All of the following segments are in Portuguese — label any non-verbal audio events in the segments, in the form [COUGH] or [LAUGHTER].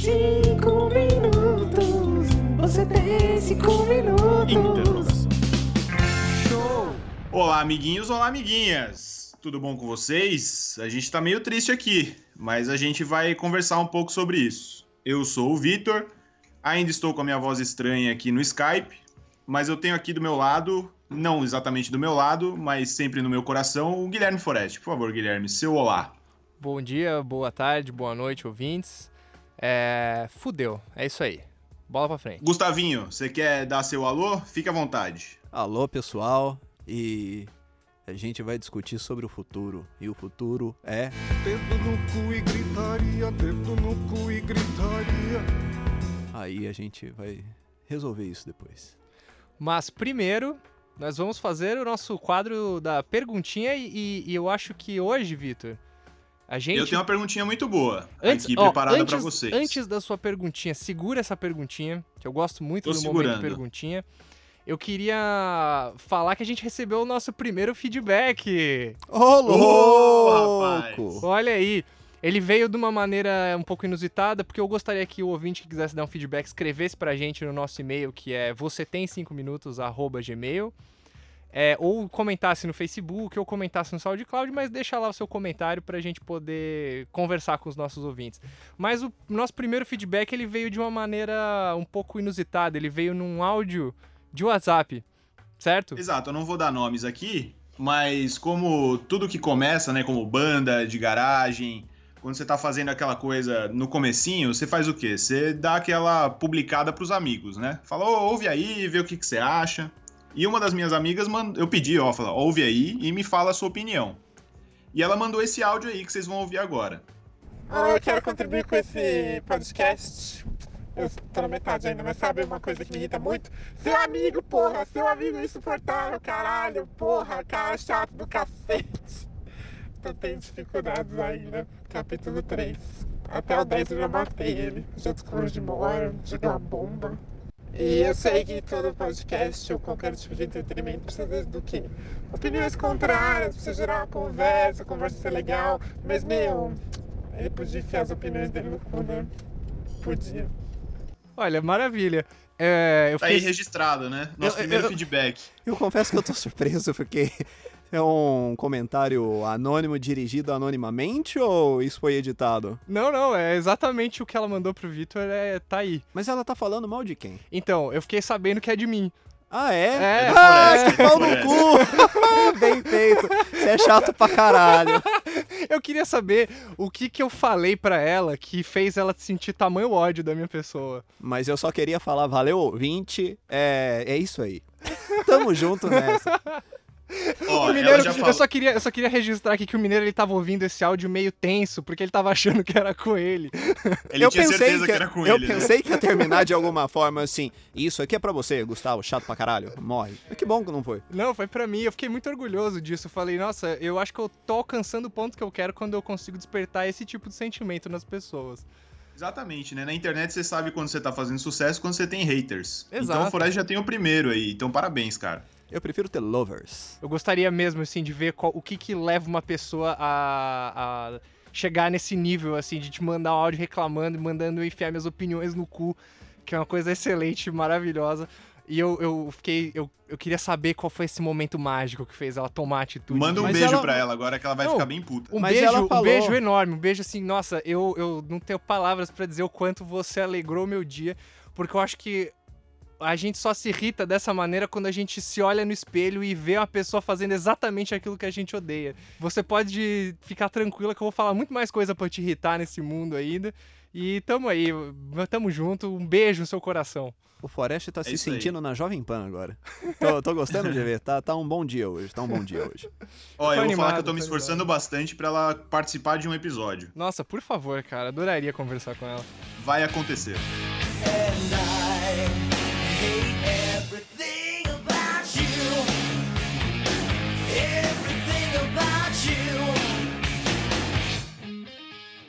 Cinco minutos. Você tem cinco minutos. Show. Olá, amiguinhos, olá, amiguinhas. Tudo bom com vocês? A gente tá meio triste aqui, mas a gente vai conversar um pouco sobre isso. Eu sou o Vitor, ainda estou com a minha voz estranha aqui no Skype, mas eu tenho aqui do meu lado, não exatamente do meu lado, mas sempre no meu coração, o Guilherme Forest. Por favor, Guilherme, seu olá. Bom dia, boa tarde, boa noite, ouvintes. É. Fudeu, é isso aí. Bola pra frente. Gustavinho, você quer dar seu alô? Fique à vontade. Alô, pessoal, e a gente vai discutir sobre o futuro. E o futuro é. Dedo no cu e gritaria, dedo no cu e gritaria. Aí a gente vai resolver isso depois. Mas primeiro, nós vamos fazer o nosso quadro da perguntinha e, e- e eu acho que hoje, Vitor, a gente. Eu tenho uma perguntinha muito boa Antes, aqui ó, preparada antes, pra vocês. Antes da sua perguntinha, segura essa perguntinha, que eu gosto muito Tô do momento segurando. perguntinha. Eu queria falar que a gente recebeu o nosso primeiro feedback. Ô, Ô, rapaz. louco! Olha aí. Ele veio de uma maneira um pouco inusitada, porque eu gostaria que o ouvinte que quisesse dar um feedback escrevesse pra gente no nosso e-mail, que é você tem 5 minutos, arroba gmail. É, ou comentasse no Facebook, ou comentasse no SoundCloud, mas deixa lá o seu comentário pra gente poder conversar com os nossos ouvintes. Mas o nosso primeiro feedback ele veio de uma maneira um pouco inusitada, ele veio num áudio de WhatsApp, certo? Exato, eu não vou dar nomes aqui, mas como tudo que começa, né, como banda de garagem, quando você tá fazendo aquela coisa no comecinho, você faz o quê? Você dá aquela publicada pros amigos, né? Fala, "Ô, ouve aí, vê o que, que você acha. E uma das minhas amigas, mand- eu pedi, ó, fala, ouve aí e me fala a sua opinião. E ela mandou esse áudio aí que vocês vão ouvir agora. Eu quero contribuir com esse podcast. Eu tô na metade ainda, mas sabe uma coisa que me irrita muito? Seu amigo, porra! Seu amigo insuportável, caralho! Porra, cara chato do cacete! Eu tenho dificuldades ainda. Capítulo 3. Até o 10 eu já matei ele. Já descobri de mora, joguei uma bomba. E eu sei que todo podcast ou qualquer tipo de entretenimento precisa do quê? Opiniões contrárias, precisa gerar uma conversa, a conversa ser legal. Mas, meu, ele podia enfiar as opiniões dele no cu, né? Podia. Olha, maravilha. É, eu Tá aí fiquei... registrado, né? Nosso Eu- primeiro eu- feedback. Eu confesso que eu tô [LAUGHS] surpreso porque é um comentário anônimo dirigido anonimamente ou isso foi editado? Não, não, é exatamente o que ela mandou pro Vitor, é, tá aí. Mas ela tá falando mal de quem? Então, eu fiquei sabendo que é de mim. Ah, é? É, ah, é, que pau no cu! [LAUGHS] Bem feito. Você é chato pra caralho. [LAUGHS] Eu queria saber o que que eu falei pra ela que fez ela sentir tamanho ódio da minha pessoa. Mas eu só queria falar, valeu, ouvinte. É, é isso aí. Tamo junto nessa. [LAUGHS] Ó, o Mineiro, já eu, só queria, eu só queria registrar aqui que o Mineiro ele tava ouvindo esse áudio meio tenso, porque ele tava [LAUGHS] achando que era com ele. Ele eu tinha pensei certeza que, que, era com eu ele, né? pensei que ia terminar de [LAUGHS] alguma forma assim. Isso aqui é pra você, Gustavo, chato pra caralho. Morre. Mas que bom que não foi. Não, foi pra mim, eu fiquei muito orgulhoso disso. Eu falei, nossa, eu acho que eu tô alcançando o ponto que eu quero quando eu consigo despertar esse tipo de sentimento nas pessoas. Exatamente, né? Na internet você sabe quando você tá fazendo sucesso quando você tem haters. Então Exato. o Forest já tem o primeiro aí. Então parabéns, cara. Eu prefiro ter lovers. Eu gostaria mesmo, assim, de ver qual- o que que leva uma pessoa a, a chegar nesse nível, assim, de te mandar um áudio reclamando, mandando eu enfiar minhas opiniões no cu, que é uma coisa excelente, maravilhosa. E eu, eu fiquei. Eu, eu queria saber qual foi esse momento mágico que fez ela tomar atitude. Manda um Mas beijo ela- pra ela agora que ela vai Não, ficar bem puta. Um Mas beijo, ela um falou- beijo enorme, um beijo assim, nossa, eu, eu não tenho palavras pra dizer o quanto você alegrou o meu dia, porque eu acho que a gente só se irrita dessa maneira quando a gente se olha no espelho e vê uma pessoa fazendo exatamente aquilo que a gente odeia. Você pode ficar tranquila que eu vou falar muito mais coisa pra te irritar nesse mundo ainda. E tamo aí, tamo junto, um beijo no seu coração. O Forest tá se isso aí. sentindo na Jovem Pan agora. Tô, tô gostando de ver. Tá, tá um bom dia hoje. Tá um bom dia hoje. Ó, eu vou falar animado, que eu tô me esforçando bastante pra ela participar de um episódio. Nossa, por favor, cara, adoraria conversar com ela. Vai acontecer. Everything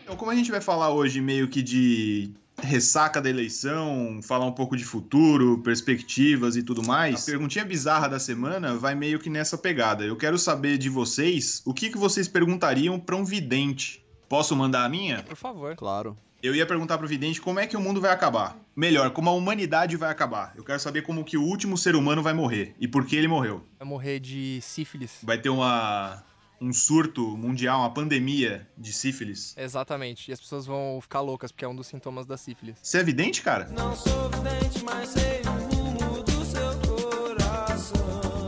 Então, como a gente vai falar hoje meio que de ressaca da eleição, falar um pouco de futuro, perspectivas e tudo mais, a perguntinha bizarra da semana vai meio que nessa pegada. Eu quero saber de vocês o que, que vocês perguntariam pra um vidente. Posso mandar a minha? Por favor. Claro. Eu ia perguntar pro vidente como é que o mundo vai acabar. Melhor, como a humanidade vai acabar. Eu quero saber como que o último ser humano vai morrer e por que ele morreu. Vai morrer de sífilis. Vai ter uma um surto mundial, uma pandemia de sífilis. Exatamente. E as pessoas vão ficar loucas, porque é um dos sintomas da sífilis. Você é vidente, cara? Não sou vidente, mas sei o rumo do seu coração.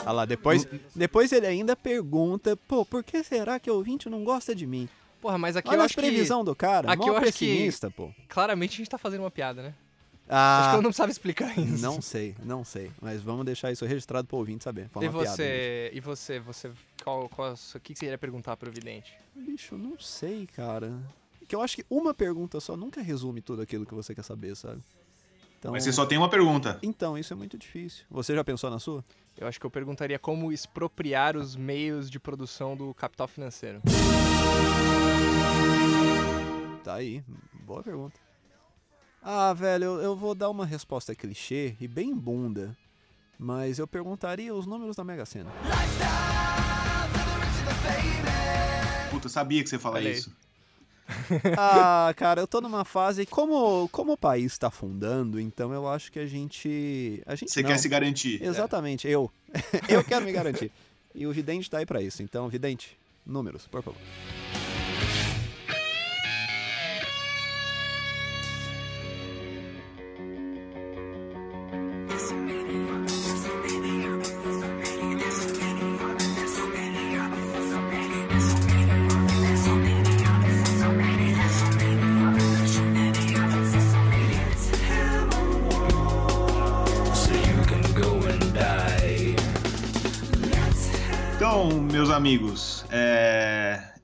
Olha lá, depois, depois ele ainda pergunta, pô, por que será que o ouvinte não gosta de mim? Porra, mas aqui Olha eu a acho previsão do cara, aqui eu acho que- pessimista, pô. que claramente a gente tá fazendo uma piada, né? Acho que Ah, eu não sabe explicar [LAUGHS] isso. não sei, não sei. Mas vamos deixar isso registrado pro ouvinte saber. Foi E você, e você, você, qual, qual, o que que você iria perguntar pro vidente? Bicho, não sei, cara. Que eu acho que uma pergunta só nunca resume tudo aquilo que você quer saber, sabe? Então, Mas você só tem uma pergunta. então isso é muito difícil. Você já pensou na sua? Eu acho que eu perguntaria como expropriar os meios de produção do capital financeiro. Tá aí, boa pergunta. Ah, velho, eu, eu vou dar uma resposta clichê e bem bunda. Mas eu perguntaria os números da Mega Sena. Puta, eu sabia que você ia falar isso. [LAUGHS] Ah, cara, eu tô numa fase. Como, como o país tá afundando, então eu acho que a gente. A gente Você não. quer se garantir. Exatamente, eu. [LAUGHS] eu quero me garantir. E o Vidente tá aí pra isso. Então, Vidente, números, por favor.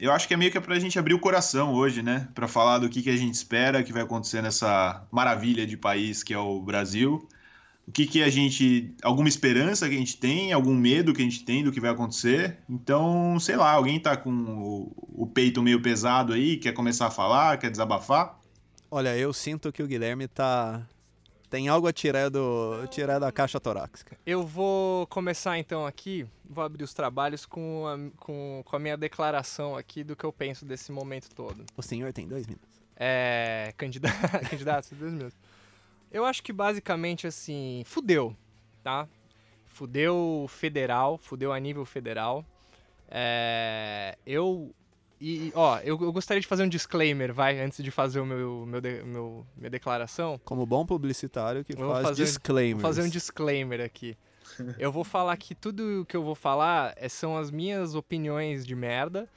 Eu acho que é meio que é pra gente abrir o coração hoje, né? Pra falar do que, que a gente espera que vai acontecer nessa maravilha de país que é o Brasil. O que, que a gente. Alguma esperança que a gente tem, algum medo que a gente tem do que vai acontecer. Então, sei lá, alguém tá com o, o peito meio pesado aí, quer começar a falar, quer desabafar? Olha, eu sinto que o Guilherme tá. Tem algo a tirar, do, tirar da caixa torácica. Eu vou começar então aqui, vou abrir os trabalhos com a, com, com a minha declaração aqui do que eu penso desse momento todo. O senhor tem dois minutos. É. [LAUGHS] Candidato, candidato, dois minutos. Eu acho que basicamente assim, fudeu, tá? Fudeu federal, fudeu a nível federal. É, eu. E, ó, eu, eu gostaria de fazer um disclaimer, vai, antes de fazer o meu, meu, de- meu minha declaração. Como bom publicitário que faz fazer um- disclaimers. Vou fazer um disclaimer aqui. [LAUGHS] Eu vou falar que tudo que eu vou falar é- são as minhas opiniões de merda,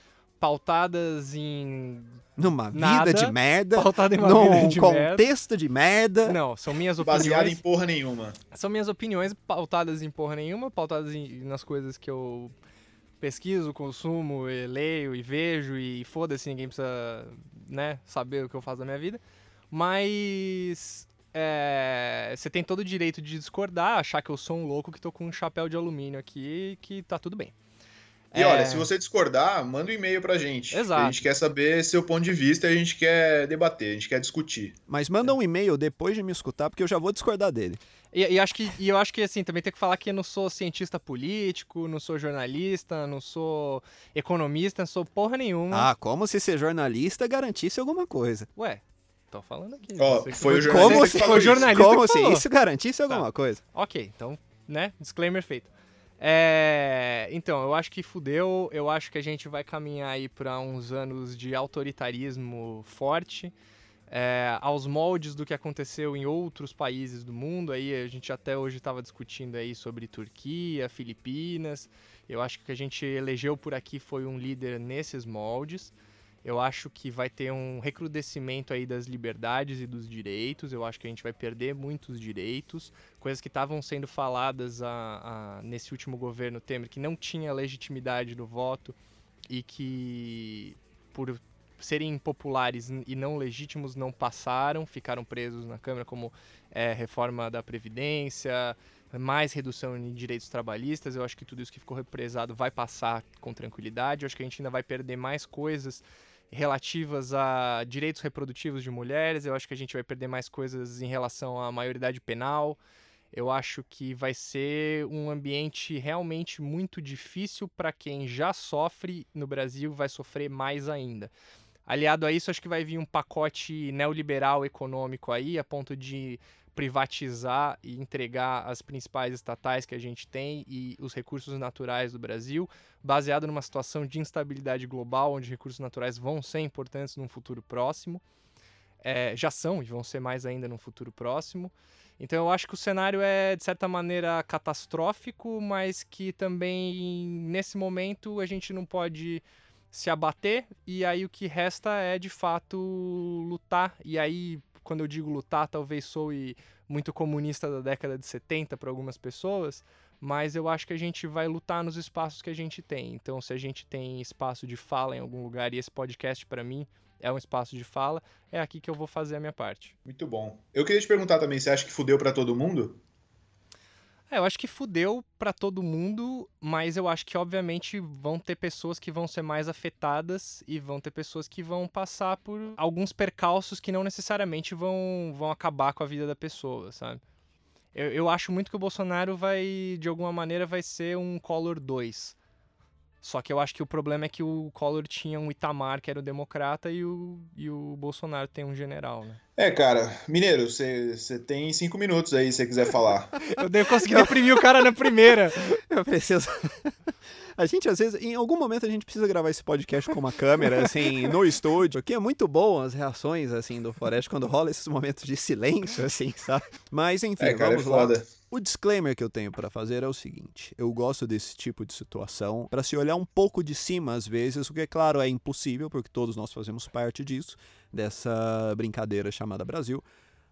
pautadas em. Numa Nada. vida de merda, Pautada em uma num vida de merda. contexto de merda. Não, são minhas Baseado opiniões. em porra nenhuma. São minhas opiniões pautadas em porra nenhuma, pautadas em- nas coisas que eu pesquiso, consumo, e leio e vejo e foda-se, ninguém precisa, né, saber o que eu faço da minha vida. Mas é, você tem todo o direito de discordar, achar que eu sou um louco que tô com um chapéu de alumínio aqui que tá tudo bem. E É, olha, se você discordar, manda um e-mail pra gente. Exato. A gente quer saber seu ponto de vista e a gente quer debater, a gente quer discutir. Mas manda um e-mail depois de me escutar, porque eu já vou discordar dele. E, e acho que, e eu acho que assim, também tem que falar que eu não sou cientista político, não sou jornalista, não sou economista, não sou porra nenhuma. Ah, como se ser jornalista garantisse alguma coisa. Ué, tô falando aqui. Ó, Você que foi o jornalista Como que se- isso. jornalista Como se isso garantisse alguma coisa. Ok, então, né? Disclaimer feito. É, então, eu acho que fudeu. Eu acho que a gente vai caminhar aí para uns anos de autoritarismo forte, é, aos moldes do que aconteceu em outros países do mundo. Aí a gente até hoje estava discutindo aí sobre Turquia, Filipinas. Eu acho que o que a gente elegeu por aqui foi um líder nesses moldes. Eu acho que vai ter um recrudescimento aí das liberdades e dos direitos. Eu acho que a gente vai perder muitos direitos coisas que estavam sendo faladas a- a- nesse último governo Temer, que não tinha legitimidade no voto e que, por serem impopulares n- e não legítimos, não passaram, ficaram presos na Câmara, como é, reforma da Previdência, mais redução em direitos trabalhistas. Eu acho que tudo isso que ficou represado vai passar com tranquilidade. Eu acho que a gente ainda vai perder mais coisas relativas a direitos reprodutivos de mulheres. Eu acho que a gente vai perder mais coisas em relação à maioridade penal. Eu acho que vai ser um ambiente realmente muito difícil para quem já sofre no Brasil, vai sofrer mais ainda. Aliado a isso, acho que vai vir um pacote neoliberal econômico aí, a ponto de privatizar e entregar as principais estatais que a gente tem e os recursos naturais do Brasil, baseado numa situação de instabilidade global, onde recursos naturais vão ser importantes num futuro próximo. É, já são e vão ser mais ainda no futuro próximo. Então eu acho que o cenário é, de certa maneira, catastrófico, mas que também, nesse momento, a gente não pode se abater, e aí o que resta é, de fato, lutar. E aí, quando eu digo lutar, talvez sou muito comunista da década de 70 para algumas pessoas, mas eu acho que a gente vai lutar nos espaços que a gente tem. Então, se a gente tem espaço de fala em algum lugar, e esse podcast, para mim, é um espaço de fala, é aqui que eu vou fazer a minha parte. Muito bom. Eu queria te perguntar também, você acha que fudeu para todo mundo? É, eu acho que fudeu para todo mundo, mas eu acho que obviamente vão ter pessoas que vão ser mais afetadas e vão ter pessoas que vão passar por alguns percalços que não necessariamente vão, vão acabar com a vida da pessoa, sabe? Eu, eu acho muito que o Bolsonaro vai, de alguma maneira, vai ser um Collor 2 só que eu acho que o problema é que o Collor tinha um Itamar, que era o democrata, e o, e o Bolsonaro tem um general, né? É, cara, Mineiro, você tem cinco minutos aí se você quiser falar. [LAUGHS] eu devo conseguir deprimir o cara na primeira. [LAUGHS] Eu preciso. A gente, às vezes, em algum momento, a gente precisa gravar esse podcast com uma câmera, assim, no estúdio, que é muito bom as reações, assim, do Floresta quando rola esses momentos de silêncio, assim, sabe? Mas, enfim, é, cara, vamos é lá. O disclaimer que eu tenho para fazer é o seguinte: eu gosto desse tipo de situação para se olhar um pouco de cima às vezes, o que é claro é impossível, porque todos nós fazemos parte disso, dessa brincadeira chamada Brasil.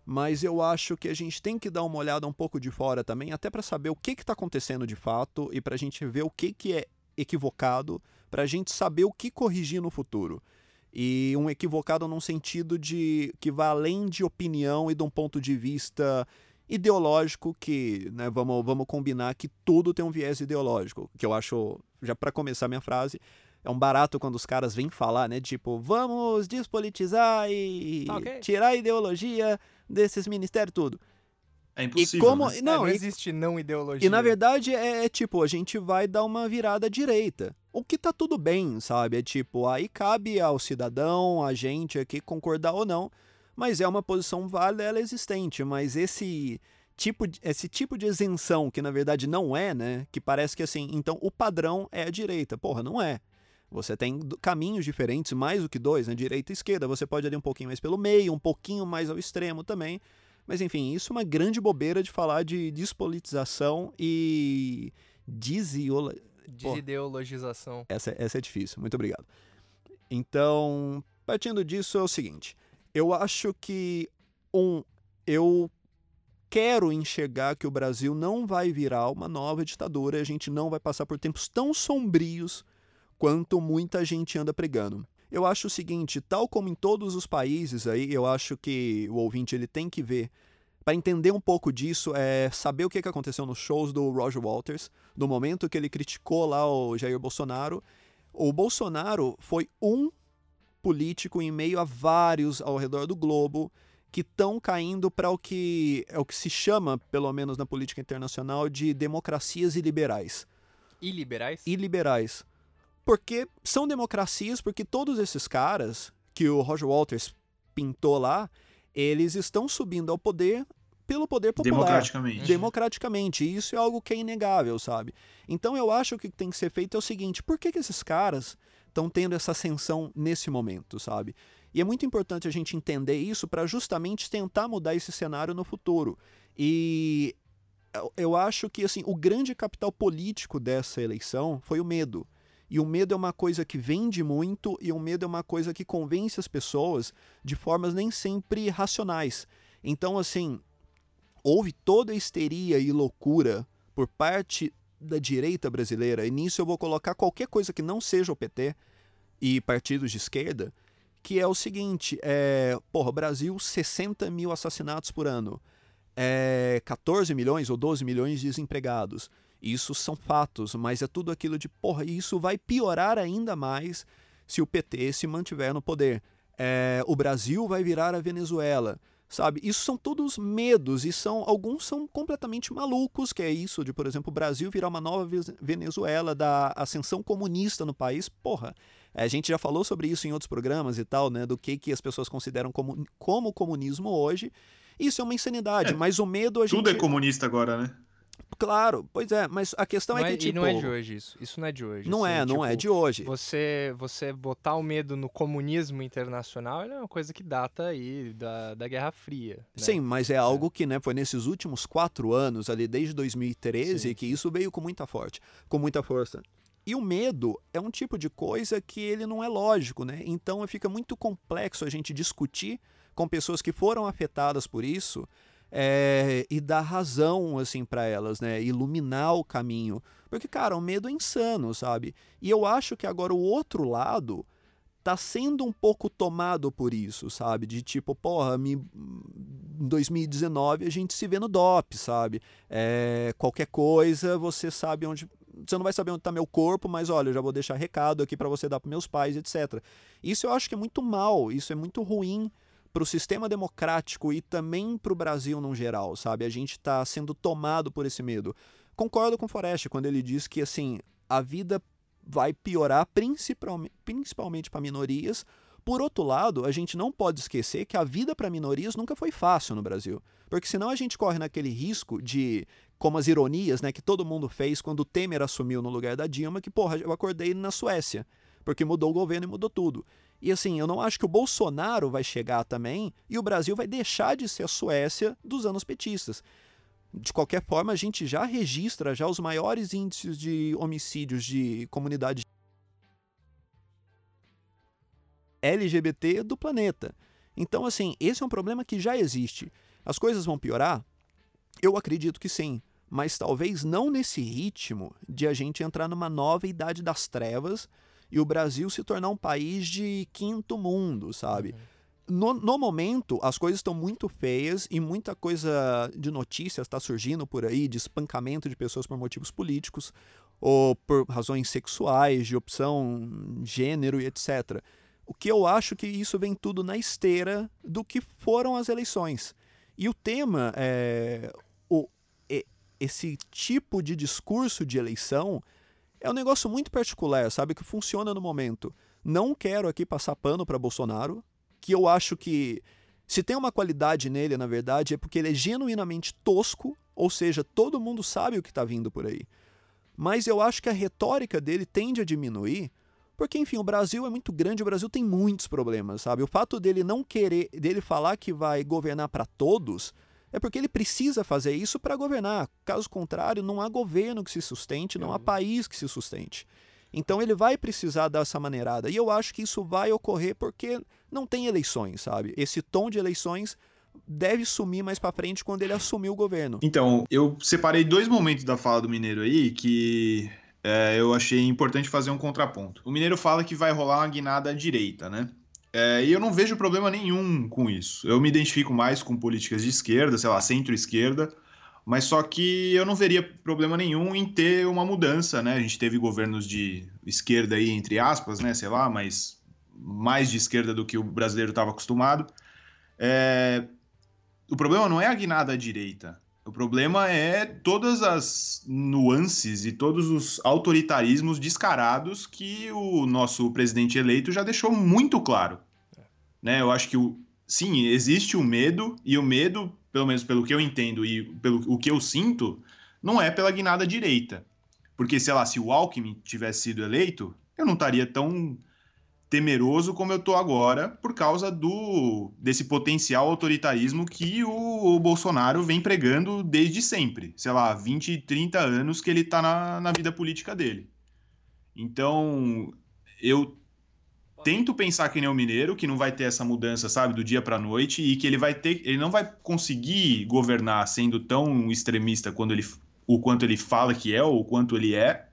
Mas eu acho que a gente tem que dar uma olhada um pouco de fora também, até para saber o que está acontecendo de fato e para a gente ver o que, que é equivocado, para a gente saber o que corrigir no futuro. E um equivocado num sentido de que vai além de opinião e de um ponto de vista ideológico que, né, vamos, vamos combinar que tudo tem um viés ideológico, que eu acho, já para começar minha frase, é um barato quando os caras vêm falar, né, tipo, vamos despolitizar e Tá ok. tirar a ideologia desses ministérios tudo. É E impossível. como, né? É, não, não e- existe não ideologia. e na verdade é, é tipo, a gente vai dar uma virada à direita. O que tá tudo bem, sabe? É tipo, aí cabe ao cidadão, a gente aqui concordar ou não, mas é uma posição válida, ela é existente, mas esse tipo de, esse tipo de isenção que na verdade não é, né? Que parece que assim, então o padrão é a direita. Porra, não é. Você tem caminhos diferentes, mais do que dois, né? Direita e esquerda. Você pode ir um pouquinho mais pelo meio, um pouquinho mais ao extremo também. Mas enfim, isso é uma grande bobeira de falar de despolitização e desiola... Desideologização. Essa, essa é difícil, muito obrigado. Então, partindo disso é o seguinte, eu acho que um, eu quero enxergar que o Brasil não vai virar uma nova ditadura, a gente não vai passar por tempos tão sombrios quanto muita gente anda pregando. Eu acho o seguinte, tal como em todos os países aí, eu acho que o ouvinte ele tem que ver para entender um pouco disso, é saber o que que aconteceu nos shows do Roger Waters, no momento que ele criticou lá o Jair Bolsonaro. O Bolsonaro foi um político em meio a vários ao redor do globo que estão caindo para o que é o que se chama, pelo menos na política internacional, de democracias iliberais E liberais? e liberais. Porque são democracias, porque todos esses caras que o Roger Waters pintou lá, eles estão subindo ao poder pelo poder popular. Democraticamente. Democraticamente. E isso é algo que é inegável, sabe? Então eu acho que o que tem que ser feito é o seguinte: por que, que esses caras estão tendo essa ascensão nesse momento, sabe? E é muito importante a gente entender isso para justamente tentar mudar esse cenário no futuro. E eu- acho que assim, o grande capital político dessa eleição foi o medo. E o medo é uma coisa que vende muito e o medo é uma coisa que convence as pessoas de formas nem sempre racionais. Então, assim, houve toda a histeria e loucura por parte da direita brasileira, e nisso eu vou colocar qualquer coisa que não seja o PT e partidos de esquerda, que é o seguinte, é, porra, Brasil, 60 mil assassinatos por ano, é, 14 milhões ou 12 milhões de desempregados. Isso são fatos, mas é tudo aquilo de, porra, isso vai piorar ainda mais se o PT se mantiver no poder. É, o Brasil vai virar a Venezuela. Sabe? Isso são todos medos e são alguns são completamente malucos, que é isso de, por exemplo, o Brasil virar uma nova Ve- Venezuela da ascensão comunista no país. Porra, a gente já falou sobre isso em outros programas e tal, né? Do que, que as pessoas consideram como, como comunismo hoje. Isso é uma insanidade, É, mas o medo a gente. Tudo é comunista agora, né? Claro, pois é, mas a questão Não é é- que, tipo. E não é de hoje isso. Isso não é de hoje. Não assim, é, não é tipo, de hoje. Você, você botar o medo no comunismo internacional é uma coisa que data aí da, da Guerra Fria. né? Sim, mas é algo que né, foi nesses últimos quatro anos, ali desde 2013, Sim, que isso veio com muita forte, com muita força. E o medo é um tipo de coisa que ele não é lógico, né? Então fica muito complexo a gente discutir com pessoas que foram afetadas por isso é, e dar razão assim para elas, né? Iluminar o caminho, porque cara, o medo é insano, sabe? E eu acho que agora o outro lado tá sendo um pouco tomado por isso, sabe? De tipo, porra, me... em 2019 a gente se vê no DOP, sabe? É, qualquer coisa, você sabe onde. Você não vai saber onde tá meu corpo, mas olha, eu já vou deixar recado aqui para você dar para meus pais, etc. Isso eu acho que é muito mal, isso é muito ruim para o sistema democrático e também para o Brasil no geral, sabe? A gente está sendo tomado por esse medo. Concordo com o Forest quando ele diz que assim a vida vai piorar principalmente, principalmente para minorias. Por outro lado, a gente não pode esquecer que a vida para minorias nunca foi fácil no Brasil. Porque senão a gente corre naquele risco de, como as ironias né, que todo mundo fez quando o Temer assumiu no lugar da Dilma, que, porra, eu acordei na Suécia, porque mudou o governo e mudou tudo. E assim, eu não acho que o Bolsonaro vai chegar também e o Brasil vai deixar de ser a Suécia dos anos petistas. De qualquer forma, a gente já registra já os maiores índices de homicídios de comunidade LGBT do planeta. Então, assim, esse é um problema que já existe. As coisas vão piorar? Eu acredito que sim, mas talvez não nesse ritmo de a gente entrar numa nova idade das trevas e o Brasil se tornar um país de quinto mundo, sabe? No, no momento, as coisas estão muito feias e muita coisa de notícias está surgindo por aí, de espancamento de pessoas por motivos políticos ou por razões sexuais, de opção, gênero e etc. O que eu acho que isso vem tudo na esteira do que foram as eleições. E o tema é o, esse tipo de discurso de eleição é um negócio muito particular, sabe, que funciona no momento. Não quero aqui passar pano para Bolsonaro, que eu acho que se tem uma qualidade nele, na verdade, é porque ele é genuinamente tosco, ou seja, todo mundo sabe o que está vindo por aí. Mas eu acho que a retórica dele tende a diminuir, porque enfim, o Brasil é muito grande, o Brasil tem muitos problemas, sabe? O fato dele não querer, dele falar que vai governar para todos, é porque ele precisa fazer isso para governar. Caso contrário, não há governo que se sustente, não há país que se sustente. Então ele vai precisar dessa maneirada. E eu acho que isso vai ocorrer porque não tem eleições, sabe? Esse tom de eleições deve sumir mais para frente quando ele assumir o governo. Então, eu separei dois momentos da fala do Mineiro aí que é, eu achei importante fazer um contraponto. O Mineiro fala que vai rolar uma guinada à direita, né? É, e eu não vejo problema nenhum com isso. Eu me identifico mais com políticas de esquerda, sei lá, centro-esquerda, mas só que eu não veria problema nenhum em ter uma mudança, né? A gente teve governos de esquerda aí, entre aspas, né? Sei lá, mas mais de esquerda do que o brasileiro estava acostumado. É, o problema não é a guinada à direita. O problema é todas as nuances e todos os autoritarismos descarados que o nosso presidente eleito já deixou muito claro. Né? Eu acho que, o, sim, existe o medo, e o medo, pelo menos pelo que eu entendo e pelo o que eu sinto, não é pela guinada direita. Porque, sei lá, se o Alckmin tivesse sido eleito, eu não estaria tão temeroso como eu tô agora por causa do desse potencial autoritarismo que o, o Bolsonaro vem pregando desde sempre. Sei lá, 20, 30 anos que ele tá na, na vida política dele. Então, eu tento pensar que nem o mineiro, que não vai ter essa mudança, sabe, do dia para noite e que ele vai ter, ele não vai conseguir governar sendo tão extremista quando ele, o quanto ele fala que é ou o quanto ele é.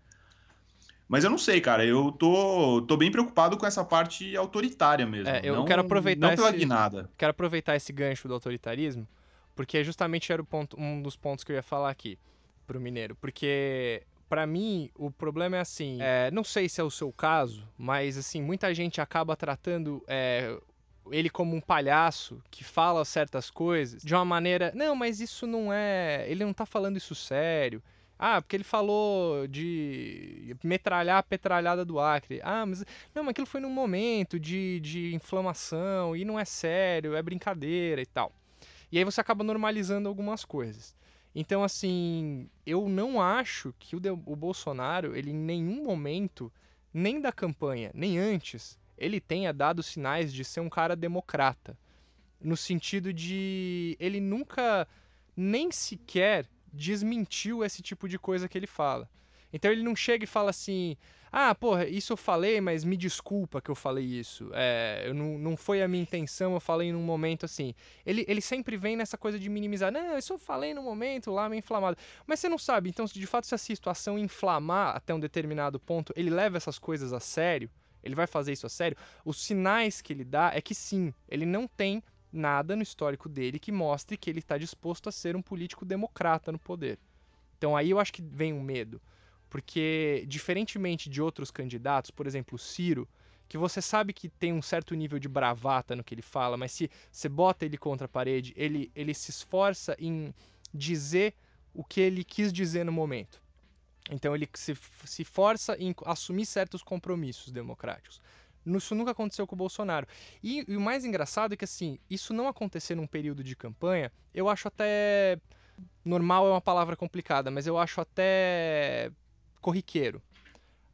Mas eu não sei, cara. Eu tô, tô bem preocupado com essa parte autoritária mesmo. É, eu não, quero aproveitar Não pela esse- guinada. Quero aproveitar esse gancho do autoritarismo, porque justamente era o ponto, um dos pontos que eu ia falar aqui pro Mineiro. Porque, pra mim, o problema é assim: é, não sei se é o seu caso, mas assim, muita gente acaba tratando é, ele como um palhaço que fala certas coisas de uma maneira, não, mas isso não é, ele não tá falando isso sério. Ah, porque ele falou de metralhar a petralhada do Acre. Ah, mas não, mas aquilo foi num momento de, de inflamação e não é sério, é brincadeira e tal. E aí você acaba normalizando algumas coisas. Então, assim, eu não acho que o, de- o Bolsonaro, ele em nenhum momento, nem da campanha, nem antes, ele tenha dado sinais de ser um cara democrata. No sentido de ele nunca nem sequer desmentiu esse tipo de coisa que ele fala. Então ele não chega e fala assim: ah, porra, isso eu falei, mas me desculpa que eu falei isso. É, eu não, não foi a minha intenção, eu falei num momento assim. Ele, ele sempre vem nessa coisa de minimizar. Não, isso eu falei num momento lá meio inflamado. Mas você não sabe, então, de fato se a situação inflamar até um determinado ponto, ele leva essas coisas a sério, ele vai fazer isso a sério. Os sinais que ele dá é que sim, ele não tem nada no histórico dele que mostre que ele está disposto a ser um político democrata no poder. Então aí eu acho que vem um medo. Porque, diferentemente de outros candidatos, por exemplo, o Ciro, que você sabe que tem um certo nível de bravata no que ele fala, mas se você bota ele contra a parede, ele, ele se esforça em dizer o que ele quis dizer no momento. Então ele se, se força em assumir certos compromissos democráticos. Isso nunca aconteceu com o Bolsonaro. E, e o mais engraçado é que, assim, isso não acontecer num período de campanha, eu acho até. Normal é uma palavra complicada, mas eu acho até corriqueiro.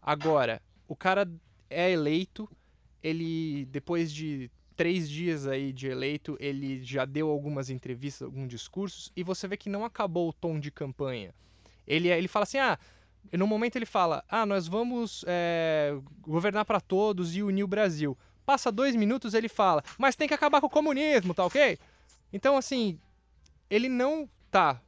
Agora, o cara é eleito, ele, depois de três dias aí de eleito, ele já deu algumas entrevistas, alguns discursos, e você vê que não acabou o tom de campanha. Ele, ele fala assim, ah, no momento ele fala, ah, nós vamos é, governar para todos e unir o Brasil. Passa dois minutos ele fala, mas tem que acabar com o comunismo, tá ok? Então, assim, ele não tá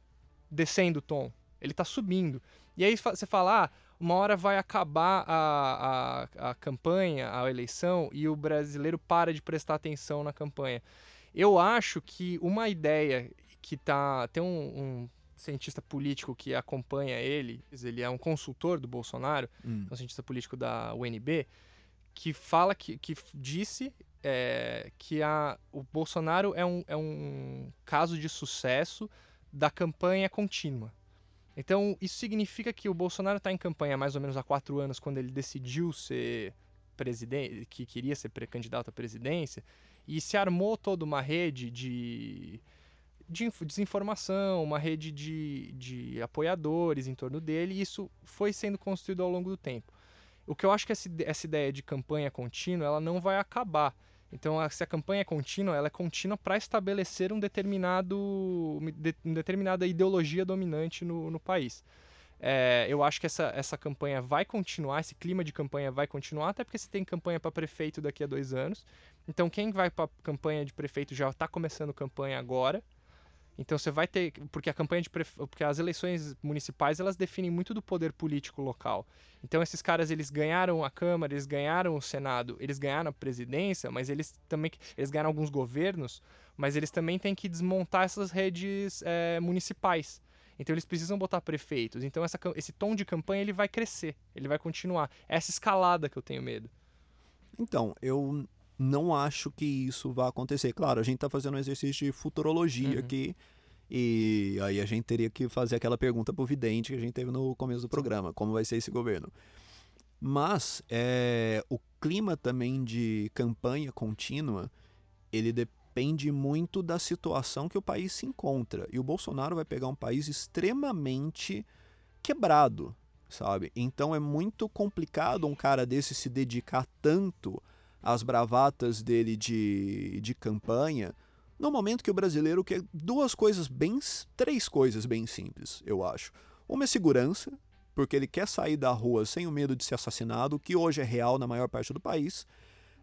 descendo o tom, ele tá subindo. E aí você fala, ah, uma hora vai acabar a, a, a campanha, a eleição, e o brasileiro para de prestar atenção na campanha. Eu acho que uma ideia que tá. Tem um, um cientista político que acompanha ele, ele é um consultor do Bolsonaro, Hum. um cientista político da UNB, que fala que, que disse é, que a, o Bolsonaro é um, é um caso de sucesso da campanha contínua. Então, isso significa que o Bolsonaro está em campanha há mais ou menos há quatro anos, quando ele decidiu ser presidente, que queria ser pré-candidato à presidência, e se armou toda uma rede de, de inf- desinformação, uma rede de, de apoiadores em torno dele, e isso foi sendo construído ao longo do tempo. O que eu acho que essa, essa ideia de campanha contínua, ela não vai acabar. Então, se a campanha é contínua, ela é contínua para estabelecer um determinado, uma de- uma determinada ideologia dominante no, no país. É, eu acho que essa, essa campanha vai continuar, esse clima de campanha vai continuar, até porque você tem campanha para prefeito daqui a dois anos. Então, quem vai para campanha de prefeito já está começando campanha agora. Então você vai ter, porque a campanha de porque as eleições municipais elas definem muito do poder político local. Então esses caras eles ganharam a Câmara, eles ganharam o Senado, eles ganharam a presidência, mas eles também eles ganharam alguns governos, mas eles também têm que desmontar essas redes eh, municipais. Então eles precisam botar prefeitos. Então essa, esse tom de campanha ele vai crescer, ele vai continuar. É essa escalada que eu tenho medo. Então, eu não acho que isso vai acontecer. Claro, a gente tá fazendo um exercício de futurologia Uhum. aqui. E aí a gente teria que fazer aquela pergunta pro vidente que a gente teve no começo do programa, como vai ser esse governo. Mas é, o clima também de campanha contínua, ele depende muito da situação que o país se encontra. E o Bolsonaro vai pegar um país extremamente quebrado, sabe? Então é muito complicado um cara desse se dedicar tanto às bravatas dele de, de campanha, no momento que o brasileiro quer duas coisas bem, três coisas bem simples, eu acho. Uma é segurança, porque ele quer sair da rua sem o medo de ser assassinado, que hoje é real na maior parte do país.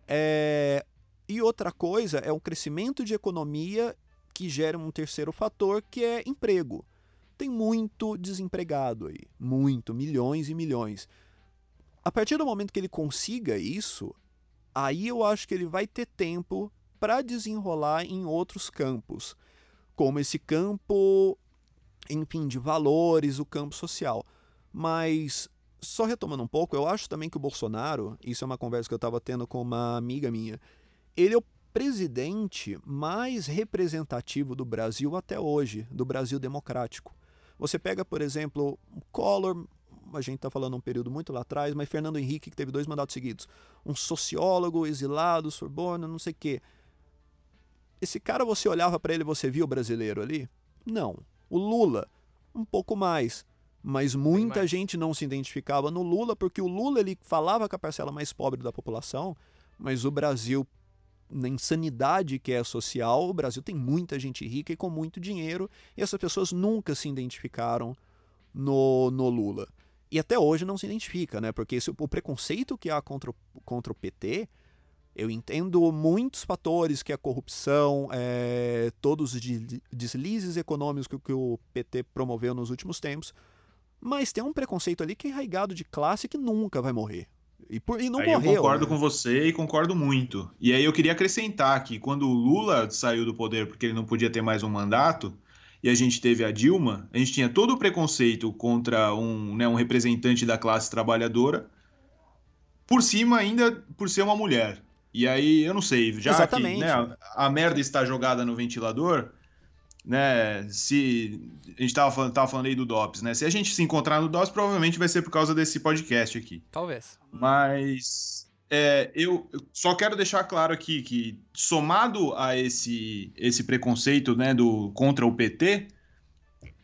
É, E outra coisa é um crescimento de economia que gera um terceiro fator, que é emprego. Tem muito desempregado aí, muito, milhões e milhões. A partir do momento que ele consiga isso, aí eu acho que ele vai ter tempo para desenrolar em outros campos, como esse campo, enfim, de valores, o campo social. Mas só retomando um pouco, eu acho também que o Bolsonaro, isso é uma conversa que eu estava tendo com uma amiga minha, ele é o presidente mais representativo do Brasil até hoje, do Brasil democrático. Você pega, por exemplo, Collor, a gente está falando um período muito lá atrás, mas Fernando Henrique, que teve dois mandatos seguidos. Um sociólogo exilado, Sorbonne, não sei o quê. Esse cara, você olhava para ele e você via o brasileiro ali? Não. O Lula, um pouco mais. Mas muita mais. gente não se identificava no Lula, porque o Lula ele falava com a parcela mais pobre da população, mas o Brasil, na insanidade que é social, o Brasil tem muita gente rica e com muito dinheiro, e essas pessoas nunca se identificaram no, no Lula. E até hoje não se identifica, né? Porque esse, o preconceito que há contra o, contra o PT, eu entendo muitos fatores, que é a corrupção, é, todos os de- deslizes econômicos que, que o PT promoveu nos últimos tempos, mas tem um preconceito ali que é enraigado de classe que nunca vai morrer. E, por, e não aí morreu. eu concordo né? com você e concordo muito. E aí eu queria acrescentar que quando o Lula saiu do poder porque ele não podia ter mais um mandato, e a gente teve a Dilma, a gente tinha todo o preconceito contra um, né, um representante da classe trabalhadora, por cima ainda por ser uma mulher. E aí, eu não sei, já Exatamente. que né, a, a merda está jogada no ventilador, né? Se a gente tava falando, tava falando aí do DOPS, né? Se a gente se encontrar no DOPS, provavelmente vai ser por causa desse podcast aqui. Talvez. Mas é, eu só quero deixar claro aqui que, somado a esse, esse preconceito né, do, contra o PT,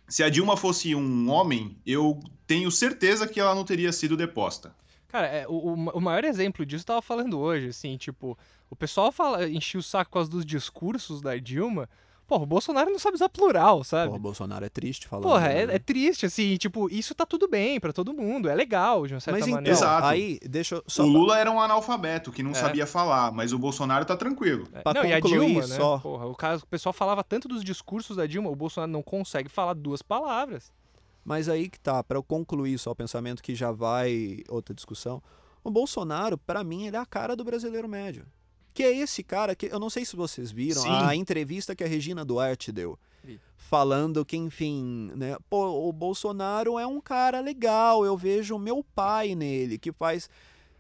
se a Dilma fosse um homem, eu tenho certeza que ela não teria sido deposta. Cara, é, o, o ma- o maior exemplo disso eu tava falando hoje, assim, tipo, o pessoal fala, enchia o saco por causa dos discursos da Dilma. Porra, o Bolsonaro não sabe usar plural, sabe? Pô, o Bolsonaro é triste falando. Porra, é, né? é triste, assim, tipo, isso tá tudo bem pra todo mundo, é legal, de uma certa Mas então, maneira. Exato. aí, deixa eu só o Lula era um analfabeto que não É. sabia falar, mas o Bolsonaro tá tranquilo. É, pra não, e a Dilma, né? só- Porra, o, caso, o pessoal falava tanto dos discursos da Dilma, o Bolsonaro não consegue falar duas palavras. Mas aí que tá, para eu concluir só o pensamento que já vai outra discussão. O Bolsonaro, pra mim, ele é a cara do brasileiro médio. Que é esse cara que eu não sei se vocês viram Sim. a entrevista que a Regina Duarte deu. Vi. Falando que, enfim, né, pô, o Bolsonaro é um cara legal, eu vejo meu pai nele, que faz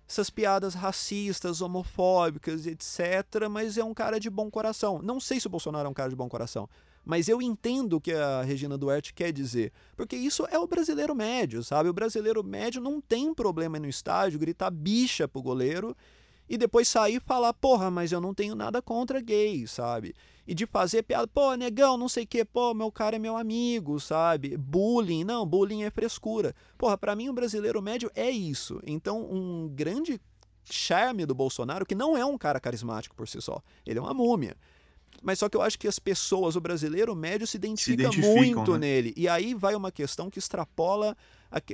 essas piadas racistas, homofóbicas, etc, mas é um cara de bom coração. Não sei se o Bolsonaro é um cara de bom coração, mas eu entendo o que a Regina Duarte quer dizer. Porque isso é o brasileiro médio, sabe? O brasileiro médio não tem problema no estádio, gritar bicha pro goleiro e depois sair e falar, porra, mas eu não tenho nada contra gay, sabe? E de fazer piada, pô, negão, não sei o que, pô, meu cara é meu amigo, sabe? Bullying, não, bullying é frescura. Porra, pra mim o brasileiro médio é isso. Então, um grande charme do Bolsonaro, que não é um cara carismático por si só, ele é uma múmia. Mas só que eu acho que as pessoas, o brasileiro médio, se identifica identificam, muito né? nele. E aí vai uma questão que extrapola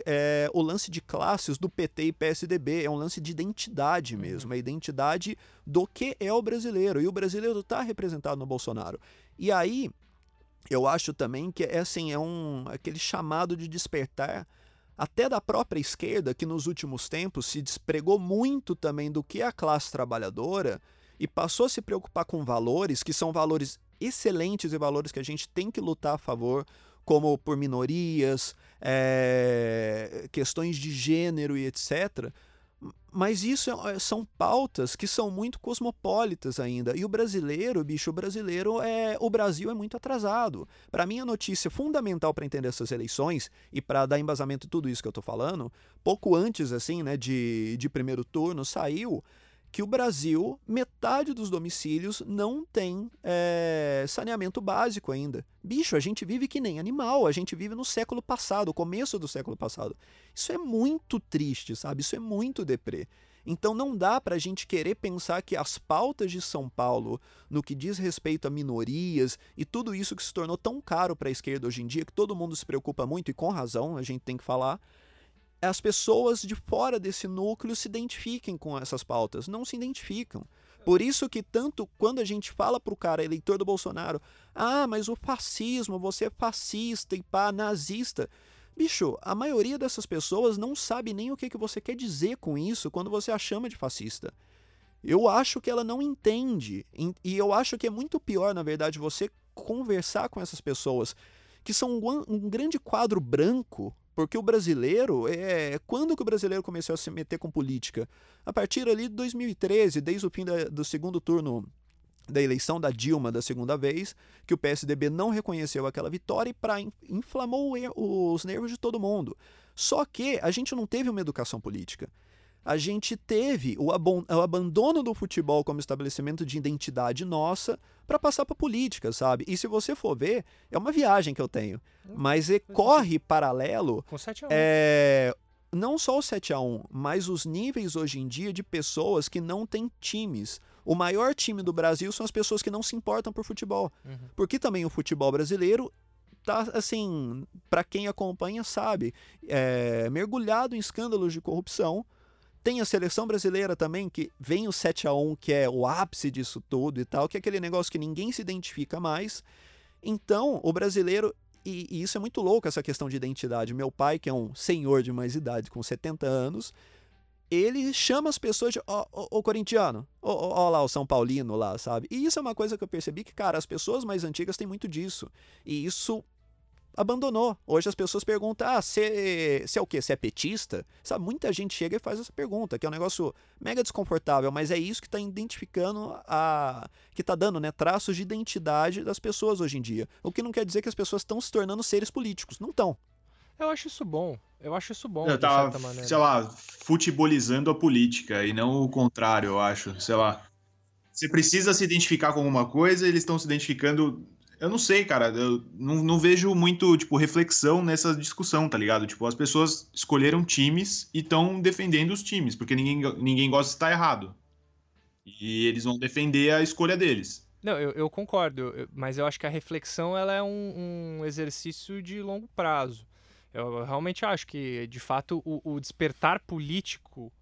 é, o lance de classes do PT e PSDB. É um lance de identidade mesmo. É a identidade do que é o brasileiro. E o brasileiro está representado no Bolsonaro. E aí, eu acho também que é assim, é um aquele chamado de despertar até da própria esquerda, que nos últimos tempos se despregou muito também do que é a classe trabalhadora e passou a se preocupar com valores que são valores excelentes e valores que a gente tem que lutar a favor, como por minorias, é, questões de gênero e etc. Mas isso é- são pautas que são muito cosmopolitas ainda. E o brasileiro, bicho, o brasileiro é. O Brasil é muito atrasado. Para mim, a notícia fundamental para entender essas eleições e para dar embasamento em tudo isso que eu tô falando, pouco antes, assim, né, de, de primeiro turno, saiu que o Brasil, metade dos domicílios não tem é, saneamento básico ainda. Bicho, a gente vive que nem animal, a gente vive no século passado, começo do século passado. Isso é muito triste, sabe? Isso é muito deprê. Então não dá para a gente querer pensar que as pautas de São Paulo, no que diz respeito a minorias e tudo isso que se tornou tão caro para a esquerda hoje em dia, que todo mundo se preocupa muito e com razão, a gente tem que falar, as pessoas de fora desse núcleo se identifiquem com essas pautas. Não se identificam. Por isso que tanto quando a gente fala pro cara, eleitor do Bolsonaro, ah, mas o fascismo, você é fascista e pá, nazista. Bicho, a maioria dessas pessoas não sabe nem o que, que você quer dizer com isso quando você a chama de fascista. Eu acho que ela não entende. E eu acho que é muito pior, na verdade, você conversar com essas pessoas que são um, um grande quadro branco, porque o brasileiro é quando que o brasileiro começou a se meter com política? A partir ali de 2013, desde o fim da- do segundo turno da eleição da Dilma da segunda vez, que o PSDB não reconheceu aquela vitória e pra, inflamou er- os nervos de todo mundo. Só que a gente não teve uma educação política. A gente teve o, o abandono do futebol como estabelecimento de identidade nossa para passar para política, sabe? E se você for ver, é uma viagem que eu tenho. Mas é, corre paralelo Com 7 a 1. é, não só o 7 a 1 mas os níveis hoje em dia de pessoas que não têm times. O maior time do Brasil são as pessoas que não se importam por futebol. Uhum. Porque também o futebol brasileiro tá assim, para quem acompanha sabe, é, mergulhado em escândalos de corrupção. Tem a seleção brasileira também, que vem o 7 a 1 que é o ápice disso tudo e tal, que é aquele negócio que ninguém se identifica mais. Então, o brasileiro e, e isso é muito louco, essa questão de identidade. Meu pai, que é um senhor de mais idade, com 70 anos, ele chama as pessoas de ó, ó, ó corintiano, ó, ó lá o São Paulino lá, sabe? E isso é uma coisa que eu percebi que, cara, as pessoas mais antigas têm muito disso. E isso abandonou. Hoje as pessoas perguntam: ah, você é o quê? Você é petista? Sabe, muita gente chega e faz essa pergunta, que é um negócio mega desconfortável, mas é isso que está identificando a. que está dando, né, traços de identidade das pessoas hoje em dia. O que não quer dizer que as pessoas estão se tornando seres políticos. Não estão. Eu acho isso bom. Eu acho isso bom, Eu de tava, certa maneira. sei lá, futebolizando a política e não o contrário, eu acho. Sei lá. Você precisa se identificar com alguma coisa, eles estão se identificando. Eu não sei, cara. Eu não, não vejo muito, tipo, reflexão nessa discussão, tá ligado? Tipo, as pessoas escolheram times e estão defendendo os times, porque ninguém, ninguém gosta de estar errado. E eles vão defender a escolha deles. Não, eu, eu concordo, mas eu acho que a reflexão ela é um, um exercício de longo prazo. Eu realmente acho que, de fato, o, o despertar político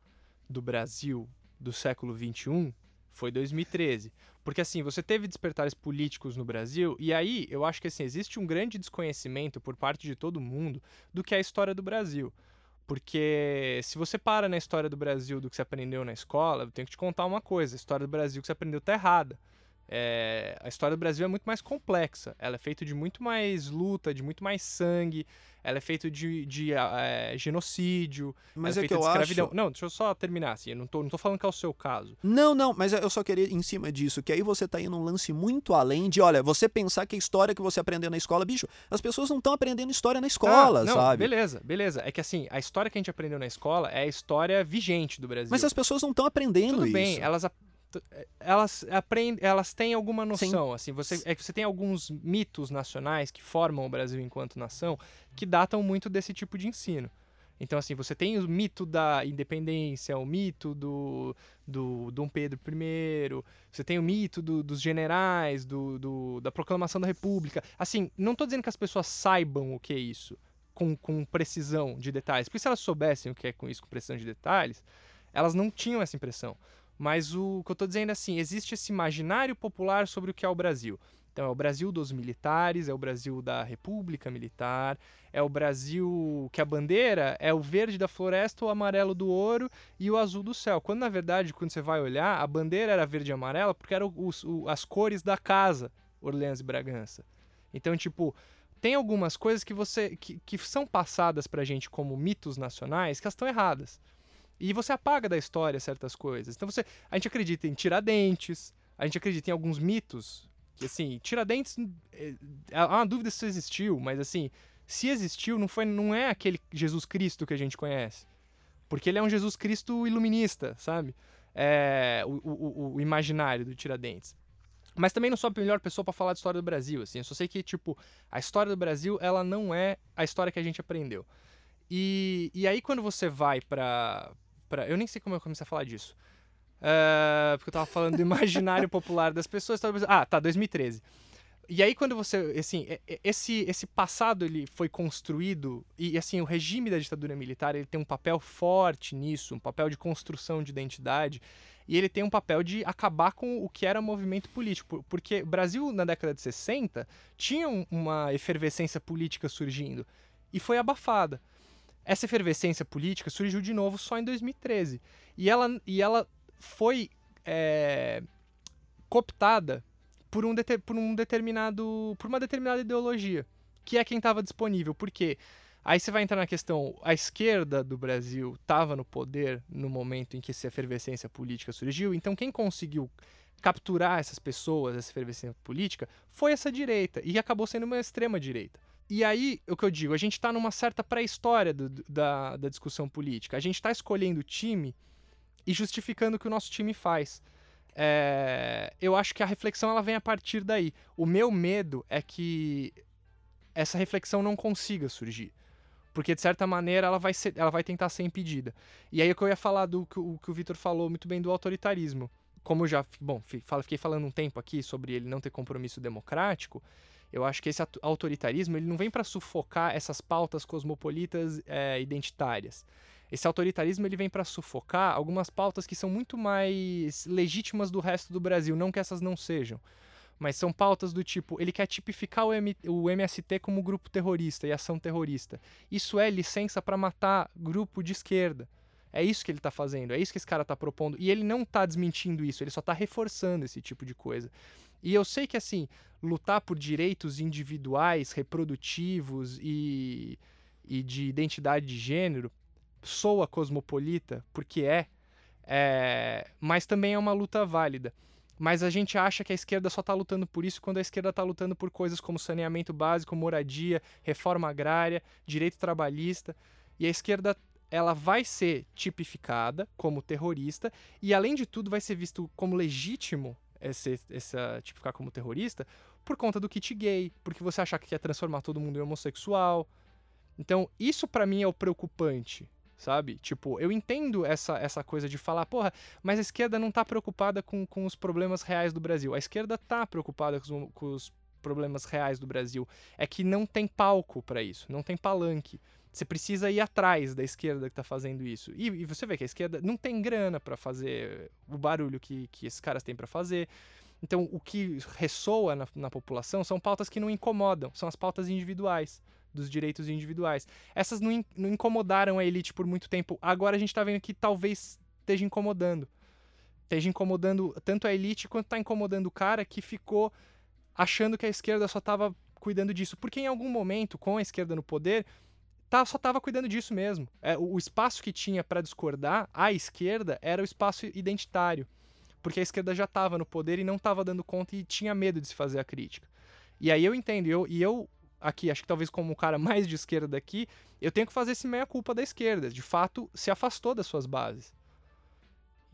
do Brasil do século XXI foi 2013. Porque, assim, você teve despertares políticos no Brasil, e aí eu acho que, assim, existe um grande desconhecimento por parte de todo mundo do que é a história do Brasil. Porque se você para na história do Brasil do que você aprendeu na escola, eu tenho que te contar uma coisa: a história do Brasil que você aprendeu tá errada. É, a história do Brasil é muito mais complexa. Ela é feita de muito mais luta, de muito mais sangue. Ela é feita de, de ah, é, genocídio. Mas ela é que eu escravidão. acho. Não, deixa eu só terminar assim. Eu não tô, não tô falando que é o seu caso. Não, não, mas eu só queria em cima disso, que aí você tá indo num lance muito além de, olha, você pensar que a história que você aprendeu na escola, bicho, as pessoas não estão aprendendo história na escola, Ah, não, sabe? Beleza, beleza. É que assim, a história que a gente aprendeu na escola é a história vigente do Brasil. Mas as pessoas não estão aprendendo Tudo isso. bem, elas elas aprendem, elas têm alguma noção, assim, você é que você tem alguns mitos nacionais que formam o Brasil enquanto nação que datam muito desse tipo de ensino. Então, assim, você tem o mito da independência, o mito do, do Dom Pedro I, você tem o mito do- dos generais, do, do- da proclamação da República. Assim, não estou dizendo que as pessoas saibam o que é isso com, com precisão de detalhes, porque se elas soubessem o que é com isso com precisão de detalhes, elas não tinham essa impressão. Mas o que eu estou dizendo é assim, existe esse imaginário popular sobre o que é o Brasil. Então é o Brasil dos militares, é o Brasil da República Militar, é o Brasil que a bandeira é o verde da floresta, o amarelo do ouro e o azul do céu. Quando na verdade, quando você vai olhar, a bandeira era verde e amarela porque eram os- o- as cores da casa Orleans e Bragança. Então, tipo, tem algumas coisas que você que, que são passadas pra gente como mitos nacionais que elas estão erradas. E você apaga da história certas coisas. Então você, a gente acredita em Tiradentes, a gente acredita em alguns mitos que assim, Tiradentes é, há uma dúvida se existiu, mas assim, se existiu, não foi não é aquele Jesus Cristo que a gente conhece. Porque ele é um Jesus Cristo iluminista, sabe? É, o, o, o- imaginário do Tiradentes. Mas também não sou a melhor pessoa pra falar de história do Brasil, assim. Eu só sei que, tipo, a história do Brasil, ela não é a história que a gente aprendeu. E, e aí, quando você vai pra, pra. Eu nem sei como eu comecei a falar disso. É, porque eu tava falando do imaginário popular das pessoas. tava Ah, tá, 2013. E aí, quando você. Assim, esse, esse passado ele foi construído. E, assim, o regime da ditadura militar ele tem um papel forte nisso, um papel de construção de identidade. E ele tem um papel de acabar com o que era movimento político. por- Porque o Brasil, na década de 60, tinha um- uma efervescência política surgindo. E foi abafada. Essa efervescência política surgiu de novo só em 2013. E ela, e ela foi é, cooptada por um, por um determinado. por uma determinada ideologia, que é quem estava disponível. Por quê? Aí você vai entrar na questão, a esquerda do Brasil estava no poder no momento em que essa efervescência política surgiu, então quem conseguiu capturar essas pessoas, essa efervescência política, foi essa direita e acabou sendo uma extrema direita. E aí, o que eu digo, a gente está numa certa pré-história da, da discussão política. A gente está escolhendo o time e justificando o que o nosso time faz. É, eu acho que a reflexão ela vem a partir daí. O meu medo é que essa reflexão não consiga surgir. Porque, de certa maneira, ela vai, ser, ela vai tentar ser impedida. E aí é que eu ia falar do que o, que o Vitor falou muito bem do autoritarismo. Como eu já, bom, fiquei falando um tempo aqui sobre ele não ter compromisso democrático, eu acho que esse autoritarismo ele não vem para sufocar essas pautas cosmopolitas é, identitárias. Esse autoritarismo ele vem para sufocar algumas pautas que são muito mais legítimas do resto do Brasil, não que essas não sejam. Mas são pautas do tipo, ele quer tipificar o, M- o MST como grupo terrorista e ação terrorista. Isso é licença para matar grupo de esquerda. É isso que ele tá fazendo, é isso que esse cara tá propondo. E ele não tá desmentindo isso, ele só tá reforçando esse tipo de coisa. E eu sei que, assim, lutar por direitos individuais, reprodutivos e, e de identidade de gênero soa cosmopolita, porque é, é, mas também é uma luta válida. Mas a gente acha que a esquerda só está lutando por isso quando a esquerda está lutando por coisas como saneamento básico, moradia, reforma agrária, direito trabalhista. E a esquerda ela vai ser tipificada como terrorista e, além de tudo, vai ser visto como legítimo esse, essa tipificar como terrorista por conta do kit gay, porque você acha que quer transformar todo mundo em homossexual. Então, isso pra mim é o preocupante, sabe? Tipo, eu entendo essa, essa coisa de falar, porra, mas a esquerda não tá preocupada com, com os problemas reais do Brasil. A esquerda tá preocupada com os, com os problemas reais do Brasil. É que não tem palco pra isso, não tem palanque. Você precisa ir atrás da esquerda que tá fazendo isso. E, e você vê que a esquerda não tem grana pra fazer o barulho que, que esses caras têm pra fazer. Então, o que ressoa na, na população são pautas que não incomodam, são as pautas individuais, dos direitos individuais. Essas não, in- não incomodaram a elite por muito tempo. Agora a gente tá vendo que talvez esteja incomodando. Esteja incomodando tanto a elite quanto tá incomodando o cara que ficou achando que a esquerda só tava cuidando disso. Porque em algum momento, com a esquerda no poder, tá, só tava cuidando disso mesmo. É, o, o espaço que tinha para discordar à esquerda era o espaço identitário. Porque a esquerda já estava no poder e não estava dando conta e tinha medo de se fazer a crítica. E aí eu entendo, eu, e eu aqui, acho que talvez como o cara [LAUGHS] mais de esquerda daqui, eu tenho que fazer esse meia-culpa da esquerda. De fato, se afastou das suas bases.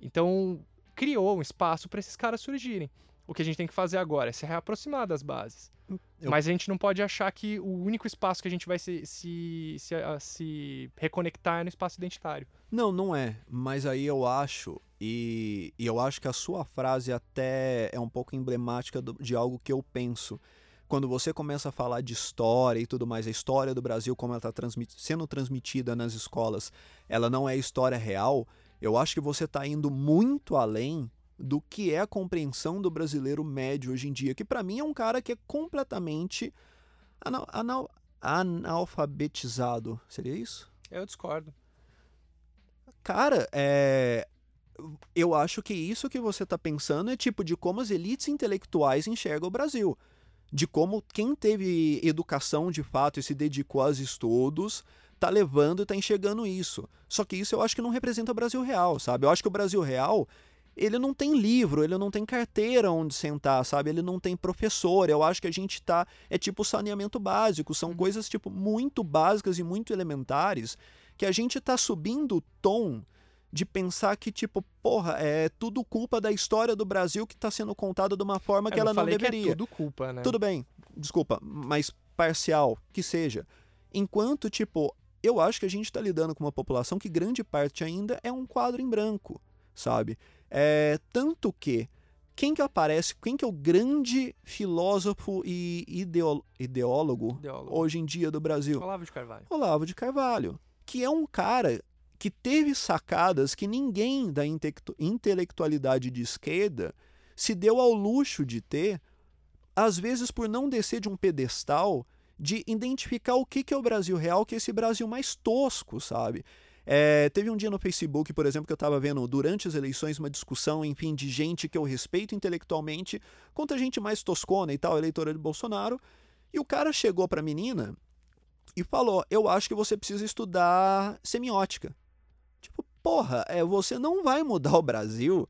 Então, criou um espaço para esses caras surgirem. O que a gente tem que fazer agora é se reaproximar das bases. Eu- Mas a gente não pode achar que o único espaço que a gente vai se, se, se, a- se reconectar é no espaço identitário. Não, não é. Mas aí eu acho, e, e eu acho que a sua frase até é um pouco emblemática do- de algo que eu penso. Quando você começa a falar de história e tudo mais, a história do Brasil, como ela está sendo transmitida nas escolas, ela não é história real, eu acho que você está indo muito além do que é a compreensão do brasileiro médio hoje em dia, que para mim é um cara que é completamente anal- anal- analfabetizado. Seria isso? Eu discordo. Cara, é. Eu acho que isso que você tá pensando é tipo de como as elites intelectuais enxergam o Brasil. De como quem teve educação de fato e se dedicou aos estudos tá levando e tá enxergando isso. Só que isso eu acho que não representa o Brasil real, sabe? Eu acho que o Brasil real, ele não tem livro, ele não tem carteira onde sentar, sabe? Ele não tem professor. Eu acho que a gente tá. É tipo saneamento básico, são coisas tipo muito básicas e muito elementares que a gente tá subindo o tom de pensar que, tipo, porra, é tudo culpa da história do Brasil que tá sendo contada de uma forma que Eu ela não deveria. Que é tudo culpa, né? Tudo bem, desculpa, mas parcial, que seja. Enquanto, tipo, eu acho que a gente tá lidando com uma população que grande parte ainda é um quadro em branco, sabe? É, tanto que quem que aparece, quem que é o grande filósofo e ideólogo Ideólogo. hoje em dia do Brasil? Olavo de Carvalho. Olavo de Carvalho, que é um cara que teve sacadas que ninguém da intelectualidade de esquerda se deu ao luxo de ter, às vezes por não descer de um pedestal, de identificar o que, que é o Brasil real, que é esse Brasil mais tosco, sabe? É, teve um dia no Facebook, por exemplo, que eu estava vendo durante as eleições uma discussão, enfim, de gente que eu respeito intelectualmente contra gente mais toscona e tal, eleitora de Bolsonaro. E o cara chegou pra menina e falou: Eu acho que você precisa estudar semiótica. Tipo, porra, é, você não vai mudar o Brasil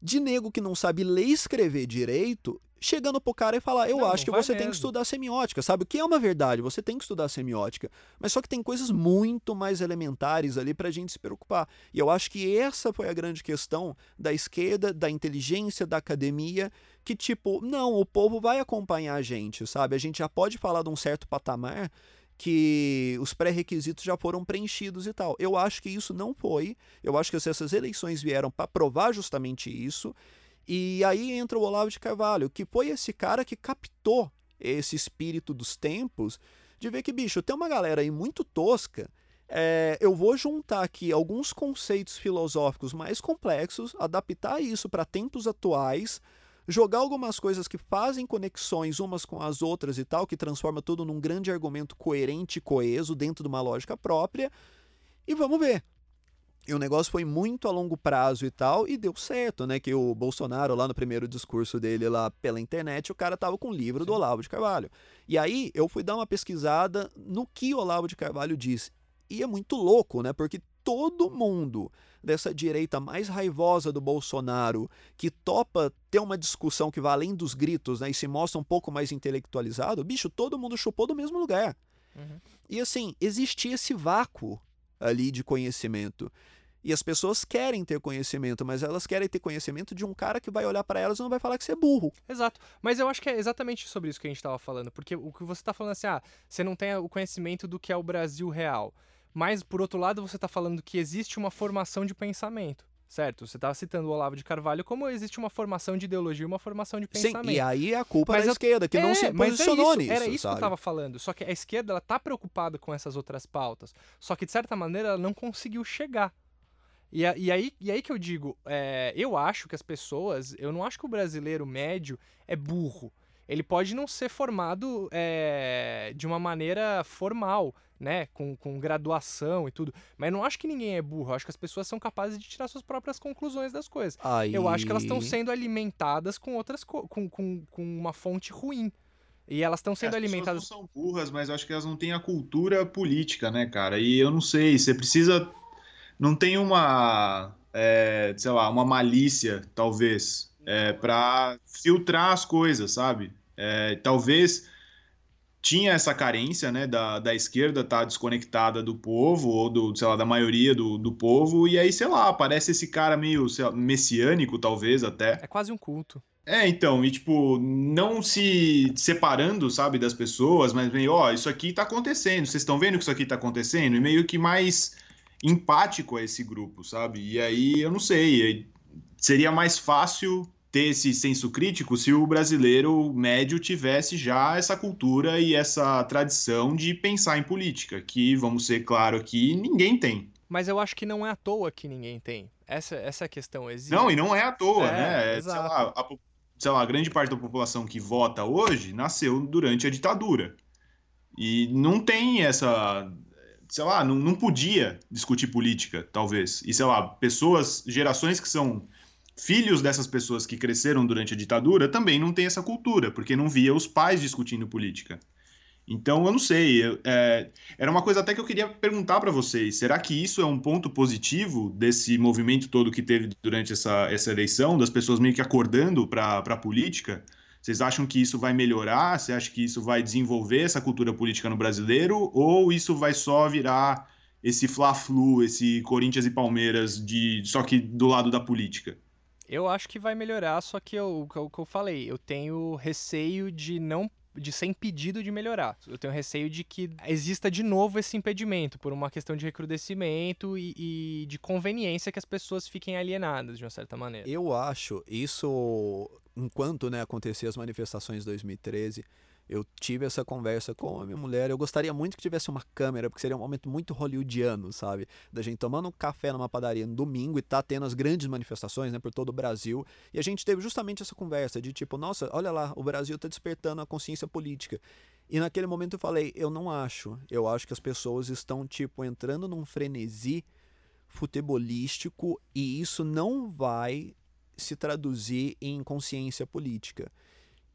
de nego que não sabe ler e escrever direito, chegando pro cara e falar, eu Não, acho não que você tem que mesmo. estudar semiótica, sabe? O que é uma verdade, você tem que estudar semiótica. Mas só que tem coisas muito mais elementares ali pra gente se preocupar. E eu acho que essa foi a grande questão da esquerda, da inteligência, da academia, que tipo, não, o povo vai acompanhar a gente, sabe? A gente já pode falar de um certo patamar que os pré-requisitos já foram preenchidos e tal. Eu acho que isso não foi. Eu acho que essas eleições vieram para provar justamente isso. E aí entra o Olavo de Carvalho, que foi esse cara que captou esse espírito dos tempos de ver que, bicho, tem uma galera aí muito tosca. É, eu vou juntar aqui alguns conceitos filosóficos mais complexos, adaptar isso para tempos atuais, jogar algumas coisas que fazem conexões umas com as outras e tal, que transforma tudo num grande argumento coerente e coeso dentro de uma lógica própria, e vamos ver. E o negócio foi muito a longo prazo e tal, e deu certo, né? Que o Bolsonaro, lá no primeiro discurso dele lá pela internet, o cara tava com o livro do Olavo de Carvalho. E aí eu fui dar uma pesquisada no que o Olavo de Carvalho diz. E é muito louco, né? Porque todo mundo dessa direita mais raivosa do Bolsonaro, que topa ter uma discussão que vai além dos gritos, né? E se mostra um pouco mais intelectualizado, bicho, todo mundo chupou do mesmo lugar. Uhum. E assim, existia esse vácuo ali de conhecimento. E as pessoas querem ter conhecimento, mas elas querem ter conhecimento de um cara que vai olhar para elas e não vai falar que você é burro. Exato. Mas eu acho que é exatamente sobre isso que a gente tava falando. Porque o que você tá falando assim, ah, você não tem o conhecimento do que é o Brasil real. Mas, por outro lado, você tá falando que existe uma formação de pensamento. Certo? Você tava citando o Olavo de Carvalho como existe uma formação de ideologia e uma formação de Sim, pensamento. e aí é a culpa Mas da eu- esquerda, que não É, se mas é posicionou isso, nisso. Era isso sabe? que eu tava falando. Só que a esquerda, ela tá preocupada com essas outras pautas. Só que, de certa maneira, ela não conseguiu chegar. E, e aí, e aí que eu digo, é, eu acho que as pessoas, eu não acho que o brasileiro médio é burro. Ele pode não ser formado é, de uma maneira formal, né? Com, com graduação e tudo. Mas eu não acho que ninguém é burro. Eu acho que as pessoas são capazes de tirar suas próprias conclusões das coisas. Aí... Eu acho que elas estão sendo alimentadas com outras co- com, com, com uma fonte ruim. E elas estão sendo É, as pessoas alimentadas. não são burras, mas eu acho que elas não têm a cultura política, né, cara? E eu não sei, você precisa. Não tem uma. é, sei lá, uma malícia, talvez, é, para filtrar as coisas, sabe? É, talvez tinha essa carência, né, da, da esquerda estar desconectada do povo, ou do, sei lá, da maioria do, do povo, e aí, sei lá, aparece esse cara meio lá, messiânico, talvez, até. É quase um culto. É, então, e tipo, não se separando, sabe, das pessoas, mas meio, ó, isso aqui tá acontecendo, vocês estão vendo que isso aqui tá acontecendo? E meio que mais empático a esse grupo, sabe? E aí, eu não sei, seria mais fácil ter esse senso crítico se o brasileiro médio tivesse já essa cultura e essa tradição de pensar em política, que, vamos ser claro aqui, ninguém tem. Mas eu acho que não é à toa que ninguém tem. Essa, essa é questão. Existe... Não, e não é à toa, É, né? É, sei, lá, a, sei lá, a grande parte da população que vota hoje nasceu durante a ditadura. E não tem essa. Sei lá, não, não podia discutir política, talvez. E sei lá, pessoas, gerações que são filhos dessas pessoas que cresceram durante a ditadura também não têm essa cultura, porque não via os pais discutindo política. Então, eu não sei. eu- é, era uma coisa até que eu queria perguntar para vocês. Será que isso é um ponto positivo desse movimento todo que teve durante essa, essa eleição, das pessoas meio que acordando para a política? Vocês acham que isso vai melhorar? Você acha que isso vai desenvolver essa cultura política no brasileiro? Ou isso vai só virar esse fla-flu, esse Corinthians e Palmeiras, de só que do lado da política? Eu acho que vai melhorar, só que o que eu, falei, eu tenho receio de não de ser impedido de melhorar. Eu tenho receio de que exista de novo esse impedimento por uma questão de recrudescimento e, e de conveniência que as pessoas fiquem alienadas de uma certa maneira. Eu acho isso, enquanto né, as manifestações de 2013, eu tive essa conversa com a minha mulher. Eu gostaria muito que tivesse uma câmera, porque seria um momento muito hollywoodiano, sabe? Da gente tomando um café numa padaria no domingo e tá tendo as grandes manifestações né, por todo o Brasil. E a gente teve justamente essa conversa de tipo, nossa, olha lá, o Brasil tá despertando a consciência política. E naquele momento eu falei, eu não acho. Eu acho que as pessoas estão, tipo, entrando num frenesi futebolístico e isso não vai se traduzir em consciência política.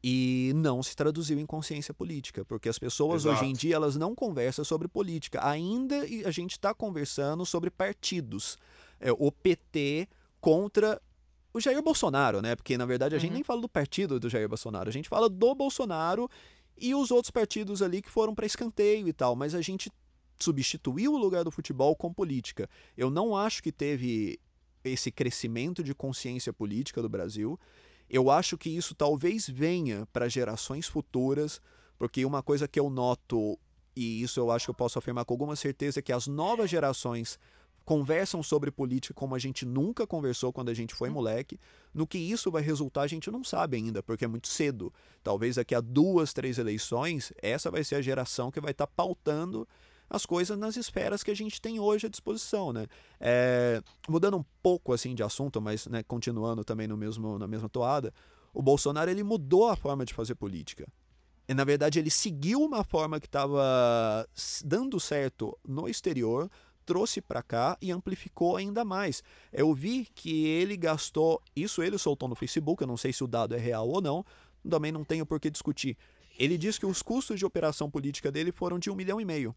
E não se traduziu em consciência política, porque as pessoas Exato. hoje em dia elas não conversam sobre política. Ainda a gente está conversando sobre partidos. É, o PT contra o Jair Bolsonaro, né? Porque na verdade a gente Uhum. nem fala do partido do Jair Bolsonaro, a gente fala do Bolsonaro e os outros partidos ali que foram para escanteio e tal, mas a gente substituiu o lugar do futebol com política. Eu não acho que teve esse crescimento de consciência política do Brasil. Eu acho que isso talvez venha para gerações futuras, porque uma coisa que eu noto, e isso eu acho que eu posso afirmar com alguma certeza, é que as novas gerações conversam sobre política como a gente nunca conversou quando a gente foi moleque. No que isso vai resultar, a gente não sabe ainda, porque é muito cedo. Talvez daqui a duas, três eleições, essa vai ser a geração que vai estar pautando as coisas nas esferas que a gente tem hoje à disposição, né? É, mudando um pouco assim de assunto, mas né, continuando também no mesmo, na mesma toada, o Bolsonaro ele mudou a forma de fazer política. E, na verdade, ele seguiu uma forma que estava dando certo no exterior, trouxe para cá e amplificou ainda mais. Eu vi que ele gastou, isso ele soltou no Facebook, eu não sei se o dado é real ou não, também não tenho por que discutir. Ele diz que os custos de operação política dele foram de um milhão e meio.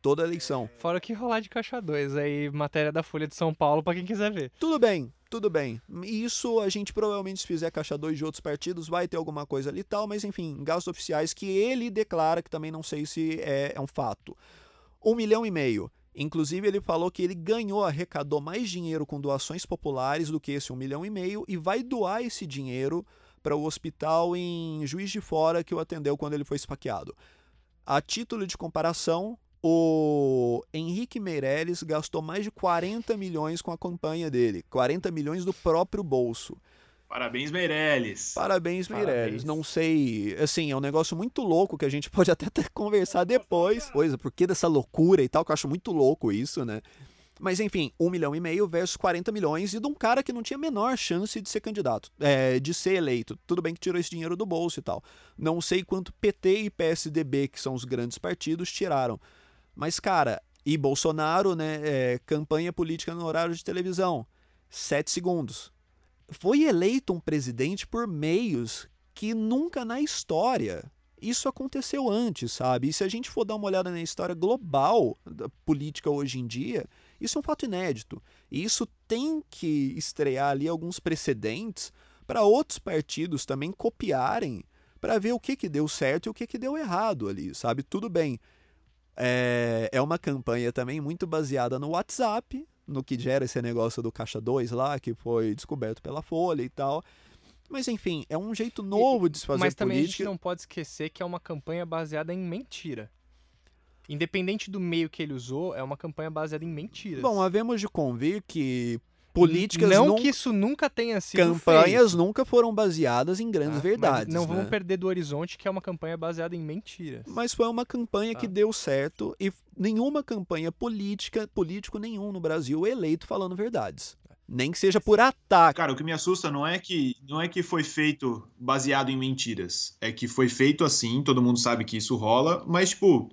Toda a eleição. Fora que rolar de caixa 2 aí, matéria da Folha de São Paulo pra quem quiser ver. Tudo bem, tudo bem. Isso a gente provavelmente, se fizer caixa 2 de outros partidos, vai ter alguma coisa ali e tal, mas enfim, gastos oficiais que ele declara, que também não sei se é, é um fato. Um milhão e meio. Inclusive, ele falou que ele ganhou, arrecadou mais dinheiro com doações populares do que esse um milhão e meio e vai doar esse dinheiro para o hospital em Juiz de Fora que o atendeu quando ele foi esfaqueado. A título de comparação, o Henrique Meirelles gastou mais de 40 milhões com a campanha dele. 40 milhões do próprio bolso. Parabéns, Meirelles. Parabéns, Parabéns. Meirelles. Não sei, assim, é um negócio muito louco que a gente [LAUGHS] pode até conversar depois. Coisa, por que dessa loucura e tal, que eu acho muito louco isso, né? Mas enfim, um milhão e meio versus 40 milhões e de um cara que não tinha a menor chance de ser candidato, é, de ser eleito. Tudo bem que tirou esse dinheiro do bolso e tal. Não sei quanto PT e PSDB, que são os grandes partidos, tiraram. Mas, cara, e Bolsonaro, né? é, campanha política no horário de televisão. Sete segundos. Foi eleito um presidente por meios que nunca na história isso aconteceu antes, sabe? E se a gente for dar uma olhada na história global da política hoje em dia, isso é um fato inédito. E isso tem que estrear ali alguns precedentes para outros partidos também copiarem para ver o que, que deu certo e o que, que deu errado ali, sabe? Tudo bem. É, é uma campanha também muito baseada no WhatsApp, no que gera esse negócio do Caixa 2 lá, que foi descoberto pela Folha e tal. Mas enfim, é um jeito novo de se fazer Mas também a política. gente não pode esquecer que é uma campanha baseada em mentira. Independente do meio que ele usou, é uma campanha baseada em mentiras. Bom, havemos de convir que políticas não nun- que isso nunca tenha sido campanhas feito, nunca foram baseadas em grandes tá? verdades. Não né? vamos perder do horizonte que é uma campanha baseada em mentiras. Mas foi uma campanha que Tá. deu certo e nenhuma campanha política, político nenhum no Brasil é eleito falando verdades. Nem que seja por ataque. Cara, o que me assusta não é que não é que foi feito baseado em mentiras. É que foi feito assim, todo mundo sabe que isso rola, mas tipo,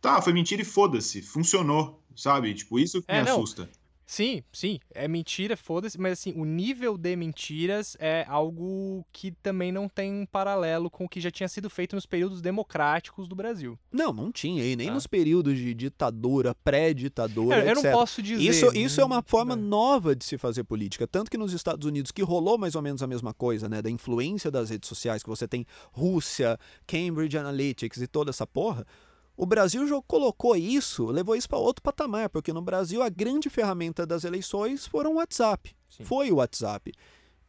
tá, foi mentira e foda-se, funcionou, sabe? Tipo, isso que É, me não. assusta. Sim, sim, é mentira, foda-se, mas assim, o nível de mentiras é algo que também não tem um paralelo com o que já tinha sido feito nos períodos democráticos do Brasil. Não, não tinha. E nem Tá. nos períodos de ditadura, pré-ditadura, Eu, eu não posso dizer. Isso, isso é uma hum, forma né? nova de se fazer política. Tanto que nos Estados Unidos, que rolou mais ou menos a mesma coisa, né? Da influência das redes sociais, que você tem Rússia, Cambridge Analytics e toda essa porra. O Brasil já colocou isso, levou isso para outro patamar, porque no Brasil a grande ferramenta das eleições foram o WhatsApp. Sim. Foi o WhatsApp.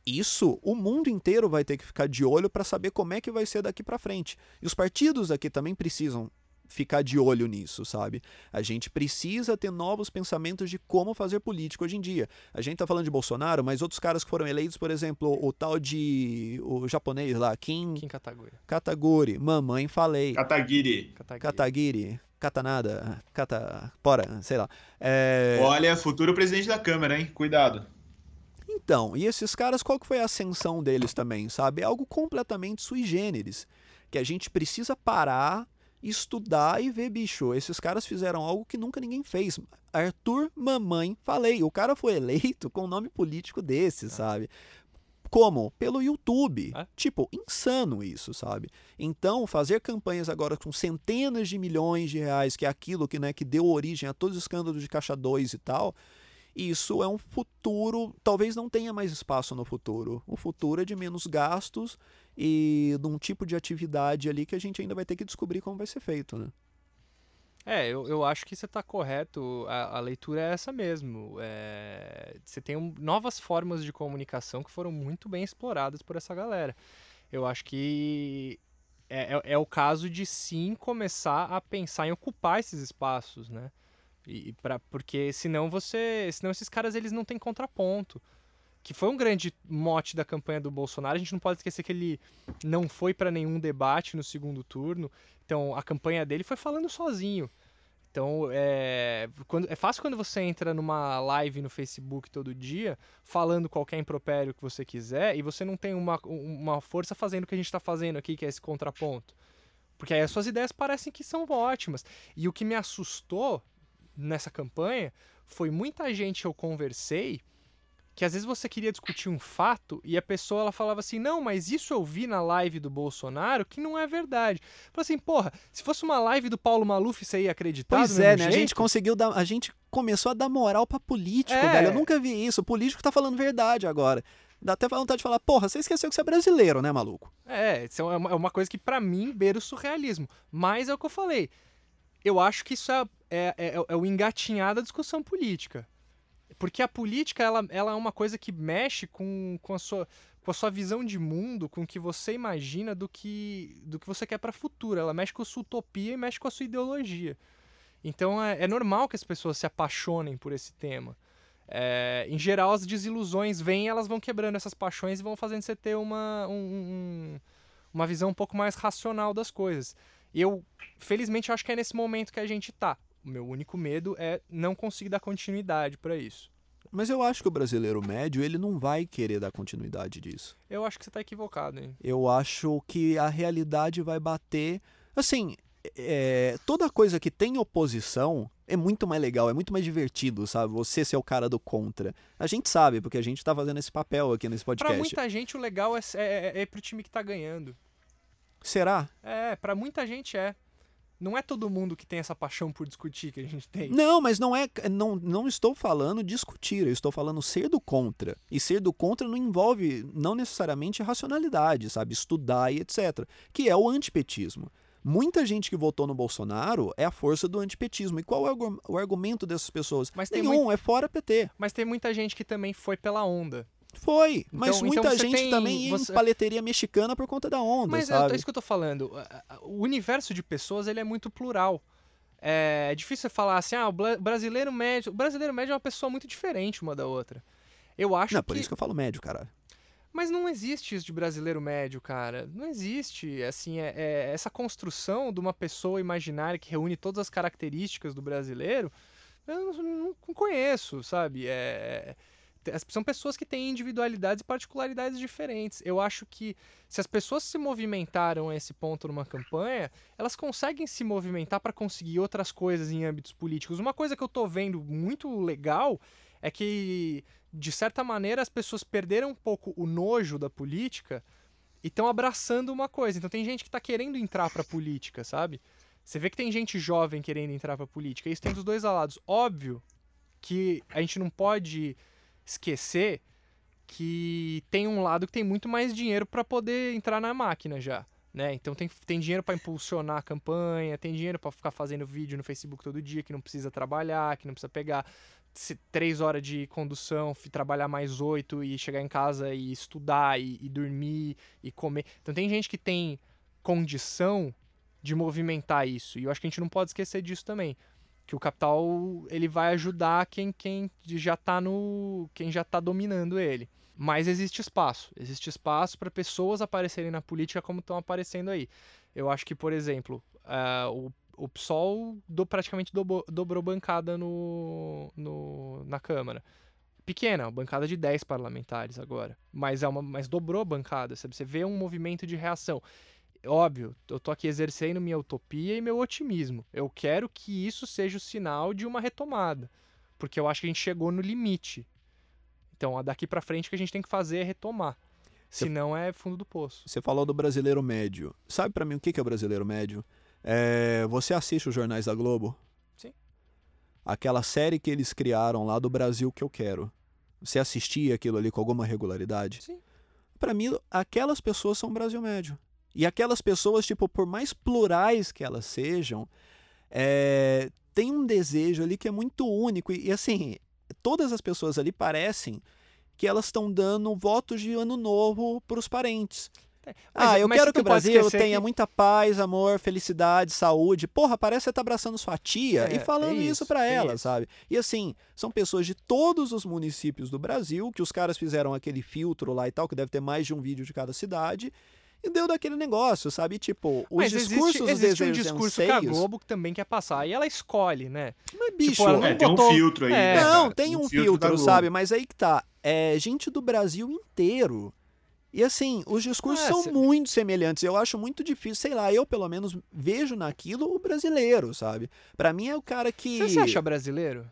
Isso o mundo inteiro vai ter que ficar de olho para saber como é que vai ser daqui para frente. E os partidos aqui também precisam ficar de olho nisso, sabe? A gente precisa ter novos pensamentos de como fazer política hoje em dia. A gente tá falando de Bolsonaro, mas outros caras que foram eleitos, por exemplo, o tal de o japonês lá, Kim Kim Kataguiri. Kataguri, mamãe falei, Kataguiri. Kataguiri. Katagiri, Katanada, Kata, Pora, sei lá. É, Olha, futuro presidente da Câmara, hein? Cuidado. Então, e esses caras, qual que foi a ascensão deles também, sabe? É algo completamente sui generis, que a gente precisa parar, estudar e ver, bicho, esses caras fizeram algo que nunca ninguém fez. Arthur Mamãe, falei, o cara foi eleito com um nome político desse, sabe? Como? Pelo YouTube. É. Tipo, insano isso, sabe? Então, fazer campanhas agora com centenas de milhões de reais, que é aquilo que, né, que deu origem a todos os escândalos de Caixa 2 e tal, isso é um futuro, talvez não tenha mais espaço no futuro. O futuro é de menos gastos e de um tipo de atividade ali que a gente ainda vai ter que descobrir como vai ser feito, né? É, eu, eu acho que você está correto. A, a leitura é essa mesmo. É, você tem um- novas formas de comunicação que foram muito bem exploradas por essa galera. Eu acho que é, é, é o caso de sim começar a pensar em ocupar esses espaços, né? E, e pra, porque senão você. Senão esses caras eles não têm contraponto. Que foi um grande mote da campanha do Bolsonaro. A gente não pode esquecer que ele não foi para nenhum debate no segundo turno. Então a campanha dele foi falando sozinho. Então é, quando, é fácil quando você entra numa live no Facebook todo dia, falando qualquer impropério que você quiser, e você não tem uma, uma força fazendo o que a gente está fazendo aqui, que é esse contraponto. Porque aí as suas ideias parecem que são ótimas. E o que me assustou nessa campanha foi muita gente que eu conversei que às vezes você queria discutir um fato e a pessoa ela falava assim: "Não, mas isso eu vi na live do Bolsonaro que não é verdade". Falei assim: "Porra, se fosse uma live do Paulo Maluf, você ia acreditar?" Pois é, né? A gente conseguiu dar. A gente começou a dar moral pra político, É. velho. Eu nunca vi isso. O político tá falando verdade agora. Dá até vontade de falar, porra, você esqueceu que você é brasileiro, né, maluco? É, isso é uma, é coisa que pra mim beira o surrealismo. Mas é o que eu falei. Eu acho que isso é, é, é- é o engatinhar da discussão política. Porque a política, ela, ela é uma coisa que mexe com, com, a sua, com a sua visão de mundo, com o que você imagina do que, do que você quer para futuro. Ela mexe com a sua utopia e mexe com a sua ideologia. Então é, é normal que as pessoas se apaixonem por esse tema. É, em geral, as desilusões vêm elas vão quebrando essas paixões e vão fazendo você ter uma, um- um- uma visão um pouco mais racional das coisas. E eu, felizmente, acho que é nesse momento que a gente tá. O meu único medo é não conseguir dar continuidade para isso. Mas eu acho que o brasileiro médio, ele não vai querer dar continuidade disso. Eu acho que você tá equivocado, hein? Eu acho que a realidade vai bater. Assim, é, toda coisa que tem oposição é muito mais legal, é muito mais divertido, sabe? Você ser o cara do contra. A gente sabe, porque a gente tá fazendo esse papel aqui nesse Pra podcast. muita gente, o legal é, é, é, é pro time que tá ganhando. Será? É, pra muita gente é. Não é todo mundo que tem essa paixão por discutir que a gente tem. Não, mas não é. Não, não estou falando discutir, eu estou falando ser do contra. E ser do contra não envolve, não necessariamente racionalidade, sabe? Estudar e etc. Que é o antipetismo. Muita gente que votou no Bolsonaro é a força do antipetismo. E qual é o, argu- o argumento dessas pessoas? Mas tem Nenhum, é fora PT. Mas tem muita gente que também foi pela onda. Foi. Mas Então- muita então gente tem- também ia você- em paleteria mexicana por conta da onda, Mas é, sabe? é isso que eu tô falando. O universo de pessoas ele é muito plural. É difícil você falar assim, ah, o brasileiro médio. O brasileiro médio é uma pessoa muito diferente uma da outra. Eu acho Não, que. por isso que eu falo médio, caralho. Mas não existe isso de brasileiro médio, cara. Não existe. Assim, é, é- essa construção de uma pessoa imaginária que reúne todas as características do brasileiro, eu não, não conheço, sabe? É, são pessoas que têm individualidades e particularidades diferentes. Eu acho que se as pessoas se movimentaram a esse ponto numa campanha, elas conseguem se movimentar para conseguir outras coisas em âmbitos políticos. Uma coisa que eu tô vendo muito legal é que de certa maneira, as pessoas perderam um pouco o nojo da política e estão abraçando uma coisa. Então tem gente que está querendo entrar pra política, sabe? Você vê que tem gente jovem querendo entrar pra política. Isso tem dos dois lados. Óbvio que a gente não pode esquecer que tem um lado que tem muito mais dinheiro para poder entrar na máquina já. Né? Então tem, tem dinheiro para impulsionar a campanha, tem dinheiro para ficar fazendo vídeo no Facebook todo dia, que não precisa trabalhar, que não precisa pegar três horas de condução, trabalhar mais oito e chegar em casa e estudar e, e dormir e comer. Então tem gente que tem condição de movimentar isso. E eu acho que a gente não pode esquecer disso também. Que o capital ele vai ajudar quem, quem já tá no. quem já tá dominando ele. Mas existe espaço. Existe espaço para pessoas aparecerem na política como estão aparecendo aí. Eu acho que, por exemplo, ah, o, o PSOL do, praticamente dobro, dobrou bancada no, no, na Câmara. Pequena, bancada de 10 parlamentares agora. Mas, é uma, mas dobrou bancada, sabe? Você vê um movimento de reação. Óbvio, eu tô aqui exercendo minha utopia e meu otimismo. Eu quero que isso seja o sinal de uma retomada. Porque eu acho que a gente chegou no limite. Então, daqui pra frente o que a gente tem que fazer é retomar. Cê- Senão é fundo do poço. Você falou do brasileiro médio. Sabe pra mim o que é o brasileiro médio? É, você assiste os jornais da Globo? Sim. aquela série que eles criaram lá do Brasil que eu quero, você assistia aquilo ali com alguma regularidade? Sim. Pra mim, aquelas pessoas são Brasil médio. E aquelas pessoas, tipo, por mais plurais que elas sejam, é, tem um desejo ali que é muito único. E, e, assim, todas as pessoas ali parecem que elas estão dando votos de ano novo para os parentes. Mas- ah, eu quero que o Brasil tenha que- muita paz, amor, felicidade, saúde. Porra, parece que você tá abraçando sua tia É, e falando isso isso, pra tem ela, isso. sabe? E assim, são pessoas de todos os municípios do Brasil, que os caras fizeram aquele filtro lá e tal, que deve ter mais de um vídeo de cada cidade, e deu daquele negócio, sabe? Tipo, os Mas discursos existe, existe um desejos discurso que a anseios... Globo que também quer passar. E ela escolhe, né? Mas, bicho, ela não É, tem um botou- filtro aí. É. né, não, cara? tem um da filtro, Globo. sabe? Mas aí que tá. É gente do Brasil inteiro. E assim, os discursos É, são cê- muito semelhantes. Eu acho muito difícil, sei lá, eu pelo menos vejo naquilo o brasileiro, sabe? Pra mim é o cara que. Você se acha brasileiro?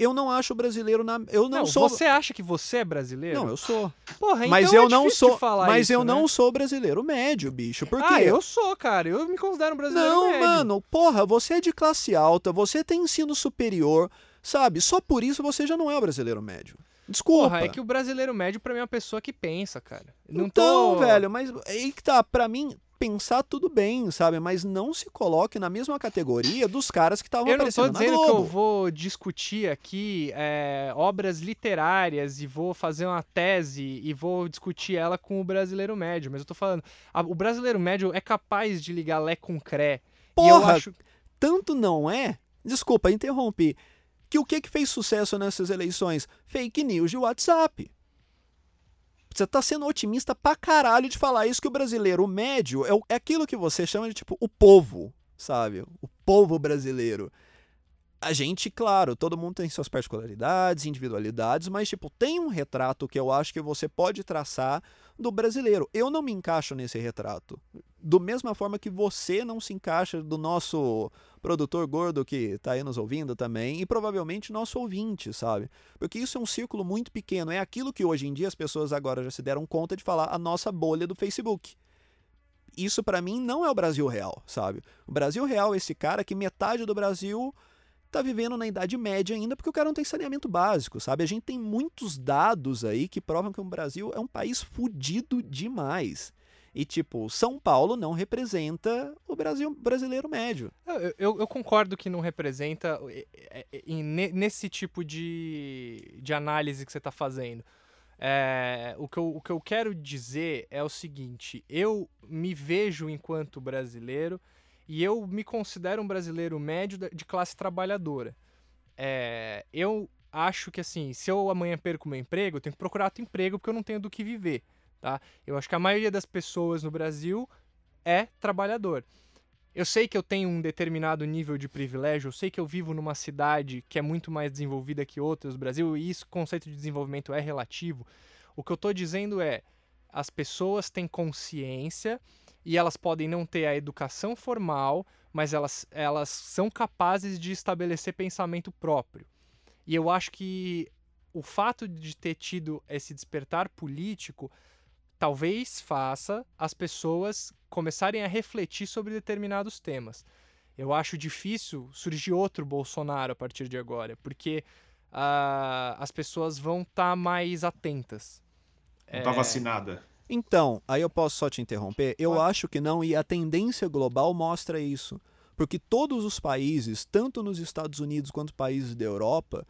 Eu não acho brasileiro na. Eu não, Não, sou. você acha que você é brasileiro? Não, eu sou. Porra, mas então eu é não sou. mas isso, eu né? não sou brasileiro médio, bicho. Por quê? Ah, eu sou, cara. Eu me considero um brasileiro Não, médio. mano, porra, você é de classe alta, você tem ensino superior, sabe? Só por isso você já não é o brasileiro médio. Desculpa. Porra, é que o brasileiro médio pra mim é uma pessoa que pensa, cara. Não então, tô... velho, mas aí que tá, pra mim, pensar tudo bem, sabe? Mas não se coloque na mesma categoria dos caras que estavam Eu não tô aparecendo dizendo que eu vou discutir aqui é, obras literárias e vou fazer uma tese e vou discutir ela com o brasileiro médio, mas eu tô falando, a- o brasileiro médio é capaz de ligar Lé com Cré. Porra, acho tanto não é, desculpa, interrompi, que o que que fez sucesso nessas eleições? Fake news de WhatsApp. Você tá sendo otimista pra caralho de falar isso que o brasileiro médio é, o- é aquilo que você chama de tipo o povo, sabe? O povo brasileiro. A gente, claro, todo mundo tem suas particularidades, individualidades, mas tipo, tem um retrato que eu acho que você pode traçar do brasileiro. Eu não me encaixo nesse retrato. Do mesma forma que você não se encaixa do nosso produtor gordo que tá aí nos ouvindo também, e provavelmente nosso ouvinte, sabe? Porque isso é um círculo muito pequeno. É aquilo que hoje em dia as pessoas agora já se deram conta de falar a nossa bolha do Facebook. Isso pra mim não é o Brasil real, sabe? O Brasil real é esse cara que metade do Brasil tá vivendo na Idade Média ainda porque o cara não tem saneamento básico, sabe? A gente tem muitos dados aí que provam que o Brasil é um país fudido demais. E, tipo, São Paulo não representa o Brasil brasileiro médio. Eu, eu- eu concordo que não representa é, é, é, nesse tipo de, de análise que você está fazendo. É, o, que eu, o que eu quero dizer é o seguinte: eu me vejo enquanto brasileiro e eu me considero um brasileiro médio de classe trabalhadora. É, eu acho que assim, se eu amanhã perco meu emprego, eu tenho que procurar outro emprego porque eu não tenho do que viver. Tá? Eu acho que a maioria das pessoas no Brasil é trabalhador. Eu sei que eu tenho um determinado nível de privilégio, eu sei que eu vivo numa cidade que é muito mais desenvolvida que outras do Brasil, e isso, conceito de desenvolvimento é relativo. O que eu estou dizendo é, as pessoas têm consciência e elas podem não ter a educação formal, mas elas, elas são capazes de estabelecer pensamento próprio. E eu acho que o fato de ter tido esse despertar político talvez faça as pessoas começarem a refletir sobre determinados temas. Eu acho difícil surgir outro Bolsonaro a partir de agora, porque ah, as pessoas vão estar mais atentas. Não tá vacinada. Então, aí eu posso só te interromper? Eu Pode. acho que não, e a tendência global mostra isso. Porque todos os países, tanto nos Estados Unidos quanto países da Europa,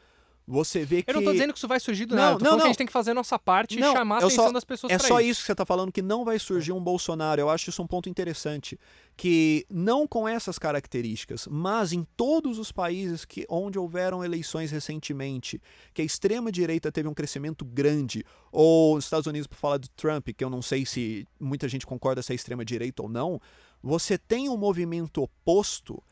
você vê que. Eu não tô dizendo que isso vai surgir do Não, nada, não, que a não. gente tem que fazer a nossa parte Não, e chamar a atenção só- das pessoas É só isso que você tá falando, que não vai surgir um Bolsonaro. Eu acho isso um ponto interessante. Que não com essas características, mas em todos os países que, onde houveram eleições recentemente, que a extrema-direita teve um crescimento grande, ou nos Estados Unidos, por falar do Trump, que eu não sei se muita gente concorda se é extrema-direita ou não, você tem um movimento oposto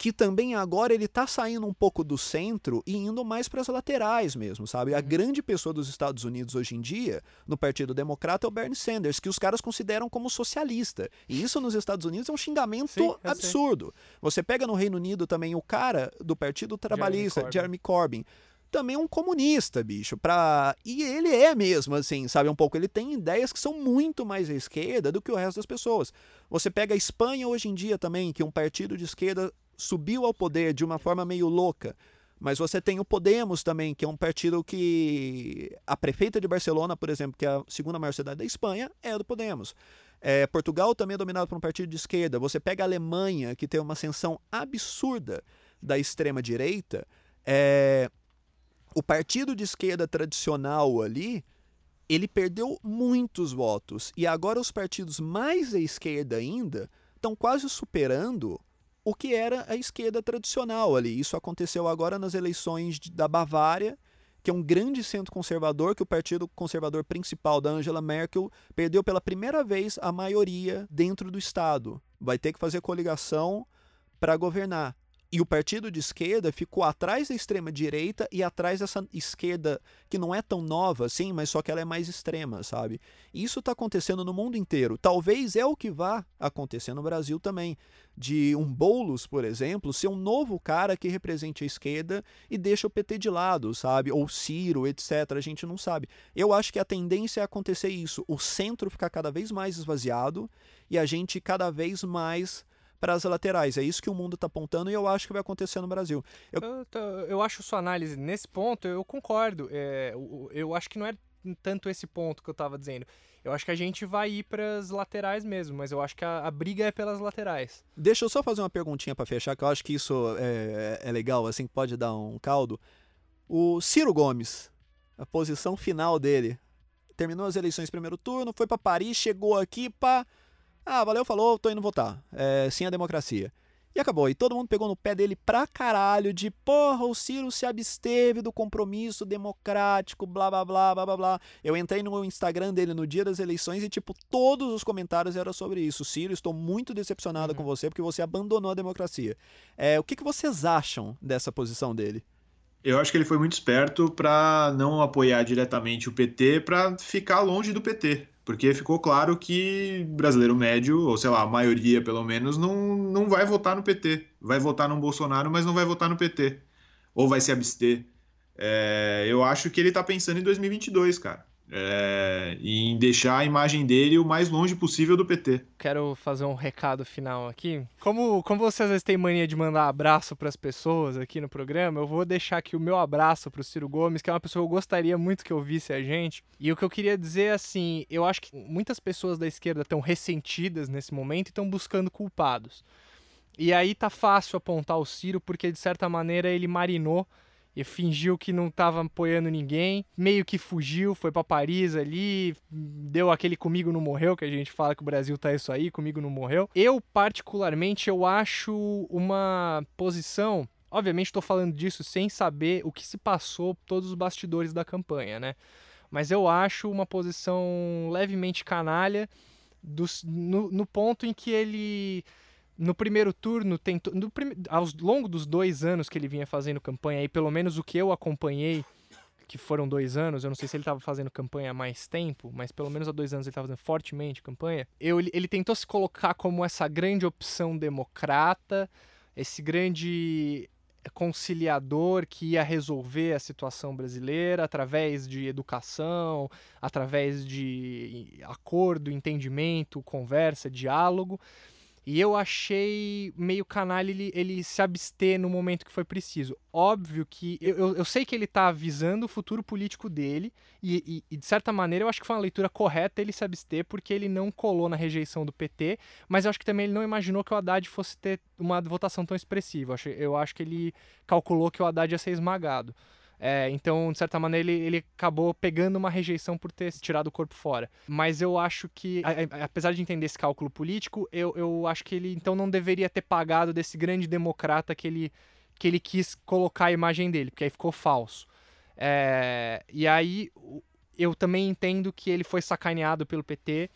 que também agora ele tá saindo um pouco do centro e indo mais para as laterais mesmo, sabe? A Uhum. grande pessoa dos Estados Unidos hoje em dia, no Partido Democrata, é o Bernie Sanders, que os caras consideram como socialista. E isso nos Estados Unidos é um xingamento Sim, eu sei. absurdo. Você pega no Reino Unido também o cara do Partido Trabalhista, Corbyn. Jeremy Corbyn. Também um comunista, bicho. Pra... E ele é mesmo, assim, sabe? Um pouco. Ele tem ideias que são muito mais à esquerda do que o resto das pessoas. Você pega a Espanha hoje em dia também, que é um partido de esquerda subiu ao poder de uma forma meio louca. Mas você tem o Podemos também, que é um partido que. A prefeita de Barcelona, por exemplo, que é a segunda maior cidade da Espanha, é do Podemos. É, Portugal também é dominado por um partido de esquerda. Você pega a Alemanha, que tem uma ascensão absurda da extrema-direita. É, o partido de esquerda tradicional ali, ele perdeu muitos votos. E agora os partidos mais à esquerda ainda estão quase superando o que era a esquerda tradicional ali. Isso aconteceu agora nas eleições de, da Bavária, que é um grande centro conservador, que o partido conservador principal da Angela Merkel perdeu pela primeira vez a maioria dentro do Estado. Vai ter que fazer coligação para governar. E o partido de esquerda ficou atrás da extrema direita e atrás dessa esquerda que não é tão nova assim, mas só que ela é mais extrema, sabe? Isso está acontecendo no mundo inteiro. Talvez é o que vá acontecer no Brasil também. De um Boulos, por exemplo, ser um novo cara que represente a esquerda e deixa o PT de lado, sabe? Ou Ciro, etc. A gente não sabe. Eu acho que a tendência é acontecer isso. O centro ficar cada vez mais esvaziado e a gente cada vez mais para as laterais. É isso que o mundo está apontando e eu acho que vai acontecer no Brasil. Eu... Eu, eu acho sua análise nesse ponto, eu concordo. É, o- eu acho que não é tanto esse ponto que eu tava dizendo. Eu acho que a gente vai ir para as laterais mesmo, mas eu acho que a, a briga é pelas laterais. Deixa eu só fazer uma perguntinha para fechar, que eu acho que isso é, é legal, assim, pode dar um caldo. O Ciro Gomes, a posição final dele, terminou as eleições primeiro turno, foi para Paris, chegou aqui, pá. Ah, valeu, falou, tô indo votar. É, sim a democracia. E acabou. E todo mundo pegou no pé dele pra caralho de porra, o Ciro se absteve do compromisso democrático, blá blá blá blá blá blá. Eu entrei no Instagram dele no dia das eleições e, tipo, todos os comentários eram sobre isso. Ciro, estou muito decepcionado com você porque você abandonou a democracia. É, o que, que vocês acham dessa posição dele? Eu acho que ele foi muito esperto para não apoiar diretamente o PT, para ficar longe do PT. Porque ficou claro que brasileiro médio, ou sei lá, a maioria pelo menos, não, não vai votar no PT. Vai votar no Bolsonaro, mas não vai votar no PT. Ou vai se abster. É, eu acho que ele tá pensando em 2022, cara. É, em deixar a imagem dele o mais longe possível do PT. Quero fazer um recado final aqui. Como, como você às vezes tem mania de mandar abraço para as pessoas aqui no programa, eu vou deixar aqui o meu abraço pro Ciro Gomes, que é uma pessoa que eu gostaria muito que ouvisse a gente. E o que eu queria dizer é assim, eu acho que muitas pessoas da esquerda estão ressentidas nesse momento e estão buscando culpados. E aí tá fácil apontar o Ciro porque de certa maneira ele marinou e fingiu que não estava apoiando ninguém, meio que fugiu, foi para Paris ali, deu aquele comigo não morreu, que a gente fala que o Brasil tá isso aí, comigo não morreu. Eu particularmente eu acho uma posição, obviamente estou falando disso sem saber o que se passou todos os bastidores da campanha, né? Mas eu acho uma posição levemente canalha dos- no, no ponto em que ele no primeiro turno, tentou, no prim- ao longo dos dois anos que ele vinha fazendo campanha, e pelo menos o que eu acompanhei, que foram dois anos, eu não sei se ele estava fazendo campanha há mais tempo, mas pelo menos há dois anos ele estava fazendo fortemente campanha, eu, ele, ele tentou se colocar como essa grande opção democrata, esse grande conciliador que ia resolver a situação brasileira através de educação, através de acordo, entendimento, conversa, diálogo. E eu achei meio canalha ele, ele se abster no momento que foi preciso. Óbvio que. Eu, eu, sei que ele tá avisando o futuro político dele, e, e- e, de certa maneira eu acho que foi uma leitura correta ele se abster, porque ele não colou na rejeição do PT, mas eu acho que também ele não imaginou que o Haddad fosse ter uma votação tão expressiva. Eu acho, eu acho que ele calculou que o Haddad ia ser esmagado. É, então, de certa maneira, ele, ele acabou pegando uma rejeição por ter tirado o corpo fora. Mas eu acho que, a- a- apesar de entender esse cálculo político, eu, eu acho que ele então não deveria ter pagado desse grande democrata que ele, que ele quis colocar a imagem dele, porque aí ficou falso. É, e aí eu também entendo que ele foi sacaneado pelo PT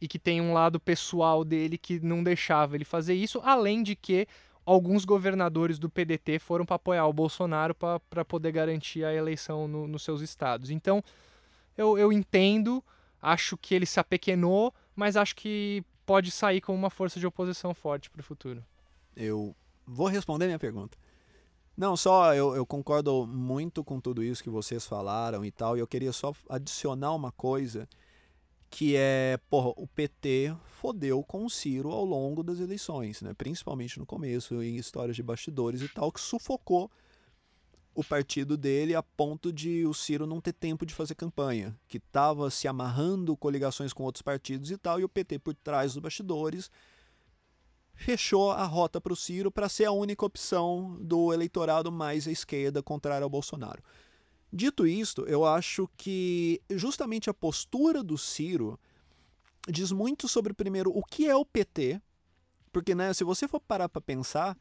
e que tem um lado pessoal dele que não deixava ele fazer isso, além de que alguns governadores do PDT foram para apoiar o Bolsonaro para poder garantir a eleição no- nos seus estados. Então, eu, eu entendo, acho que ele se apequenou, mas acho que pode sair com uma força de oposição forte para o futuro. Eu vou responder minha pergunta. Não, só eu, eu concordo muito com tudo isso que vocês falaram e tal, e eu queria só adicionar uma coisa que é, porra, o PT fodeu com o Ciro ao longo das eleições, né? Principalmente no começo, em histórias de bastidores e tal, que sufocou o partido dele a ponto de o Ciro não ter tempo de fazer campanha, que estava se amarrando coligações com outros partidos e tal, e o PT por trás dos bastidores fechou a rota para o Ciro para ser a única opção do eleitorado mais à esquerda contrário ao Bolsonaro. Dito isto, eu acho que justamente a postura do Ciro diz muito sobre, primeiro, o que é o PT, porque né, se você for parar para pensar,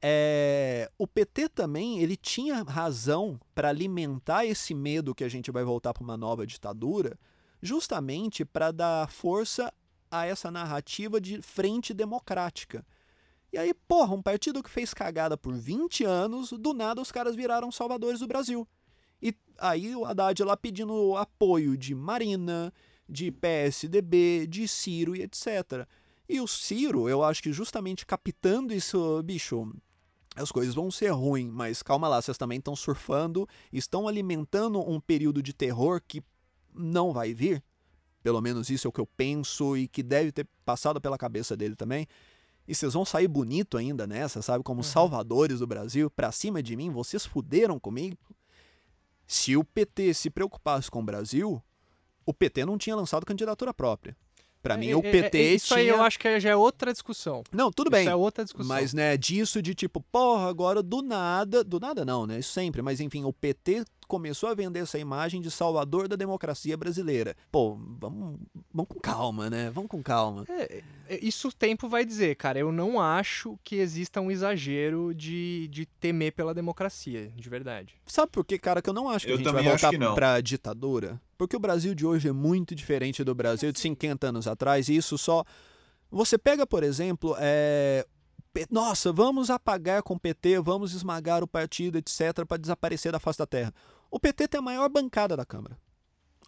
é, o PT também ele tinha razão para alimentar esse medo que a gente vai voltar para uma nova ditadura, justamente para dar força a essa narrativa de frente democrática. E aí, porra, um partido que fez cagada por 20 anos, do nada os caras viraram salvadores do Brasil. E aí o Haddad lá pedindo apoio de Marina, de PSDB, de Ciro e etc. E o Ciro, eu acho que justamente captando isso, bicho, as coisas vão ser ruins, mas calma lá, vocês também estão surfando, estão alimentando um período de terror que não vai vir. Pelo menos isso é o que eu penso e que deve ter passado pela cabeça dele também. E vocês vão sair bonito ainda nessa, sabe? Como salvadores do Brasil, pra cima de mim, vocês fuderam comigo. Se o PT se preocupasse com o Brasil, o PT não tinha lançado candidatura própria. Pra mim, É, o é, PT é, Isso tinha. aí eu acho que já é outra discussão. Não, tudo bem. Isso é outra discussão. Mas, né, disso de tipo, porra, agora do nada, do nada não, né, sempre, mas enfim, o PT começou a vender essa imagem de salvador da democracia brasileira. Pô, vamos, vamos com calma, né, vamos com calma. É, é, isso o tempo vai dizer, cara. Eu não acho que exista um exagero de, de temer pela democracia, de verdade. Sabe por que, cara, que eu não acho que Eu a gente vai voltar pra ditadura? Porque o Brasil de hoje é muito diferente do Brasil de 50 anos atrás, e isso só... Você pega, por exemplo, é... P- Nossa, vamos apagar com o PT, vamos esmagar o partido, etc., para desaparecer da face da terra. O PT tem a maior bancada da Câmara.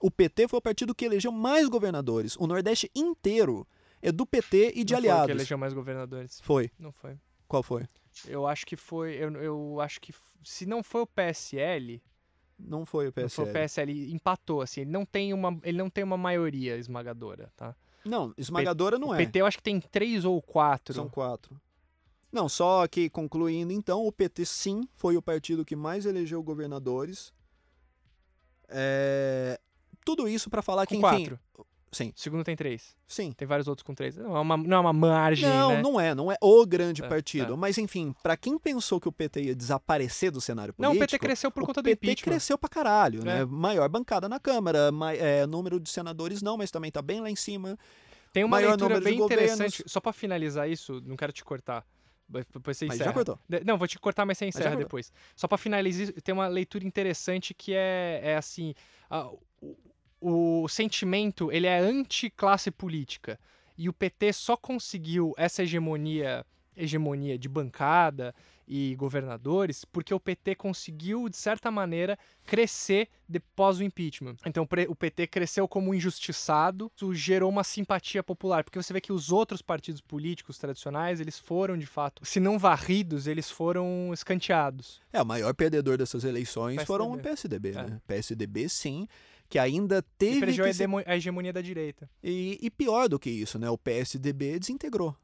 O PT foi o partido que elegeu mais governadores. O Nordeste inteiro é do PT e de não Foi o aliados. que elegeu mais governadores. Foi. Não foi. Qual foi? Eu acho que foi. Eu, eu acho que. Se não foi o PSL, Não foi o não PSL. foi o PSL, empatou, assim. Ele não tem uma, ele não tem uma maioria esmagadora, tá? Não, esmagadora não o é. PT eu acho que tem três ou quatro. São quatro. Não, só que concluindo então, o PT sim foi o partido que mais elegeu governadores. É, Tudo isso pra falar que, Com enfim. quatro. Sim, O segundo tem três. sim. Tem vários outros com três. Não é uma, não é uma margem, Não, né? não é, não é o grande É, partido. é. Mas enfim, pra quem pensou que o PT ia desaparecer do cenário Não, político. o PT cresceu por o conta do PT impeachment. cresceu pra caralho, né? É. Maior bancada na Câmara, mai- é, número de senadores não, mas também tá bem lá em cima. Tem uma maior leitura bem interessante. Só pra finalizar isso, não quero te cortar. Depois você Mas encerra. já cortou. Não, vou te cortar, mas você encerra cortou. depois. Só pra finalizar, tem uma leitura interessante que é, é assim: a- o, o sentimento ele é anti-classe política. E o PT só conseguiu essa hegemonia, hegemonia de bancada e governadores porque o PT conseguiu, de certa maneira, crescer depois do impeachment. Então o PT cresceu como um injustiçado, isso gerou uma simpatia popular, porque você vê que os outros partidos políticos tradicionais, eles foram de fato, se não varridos, eles foram escanteados. É, o maior perdedor dessas eleições PSDB. foram o PSDB, É. né? PSDB, sim, que ainda E teve a, que se a hegemonia da direita. E, e pior do que isso, né? O PSDB desintegrou.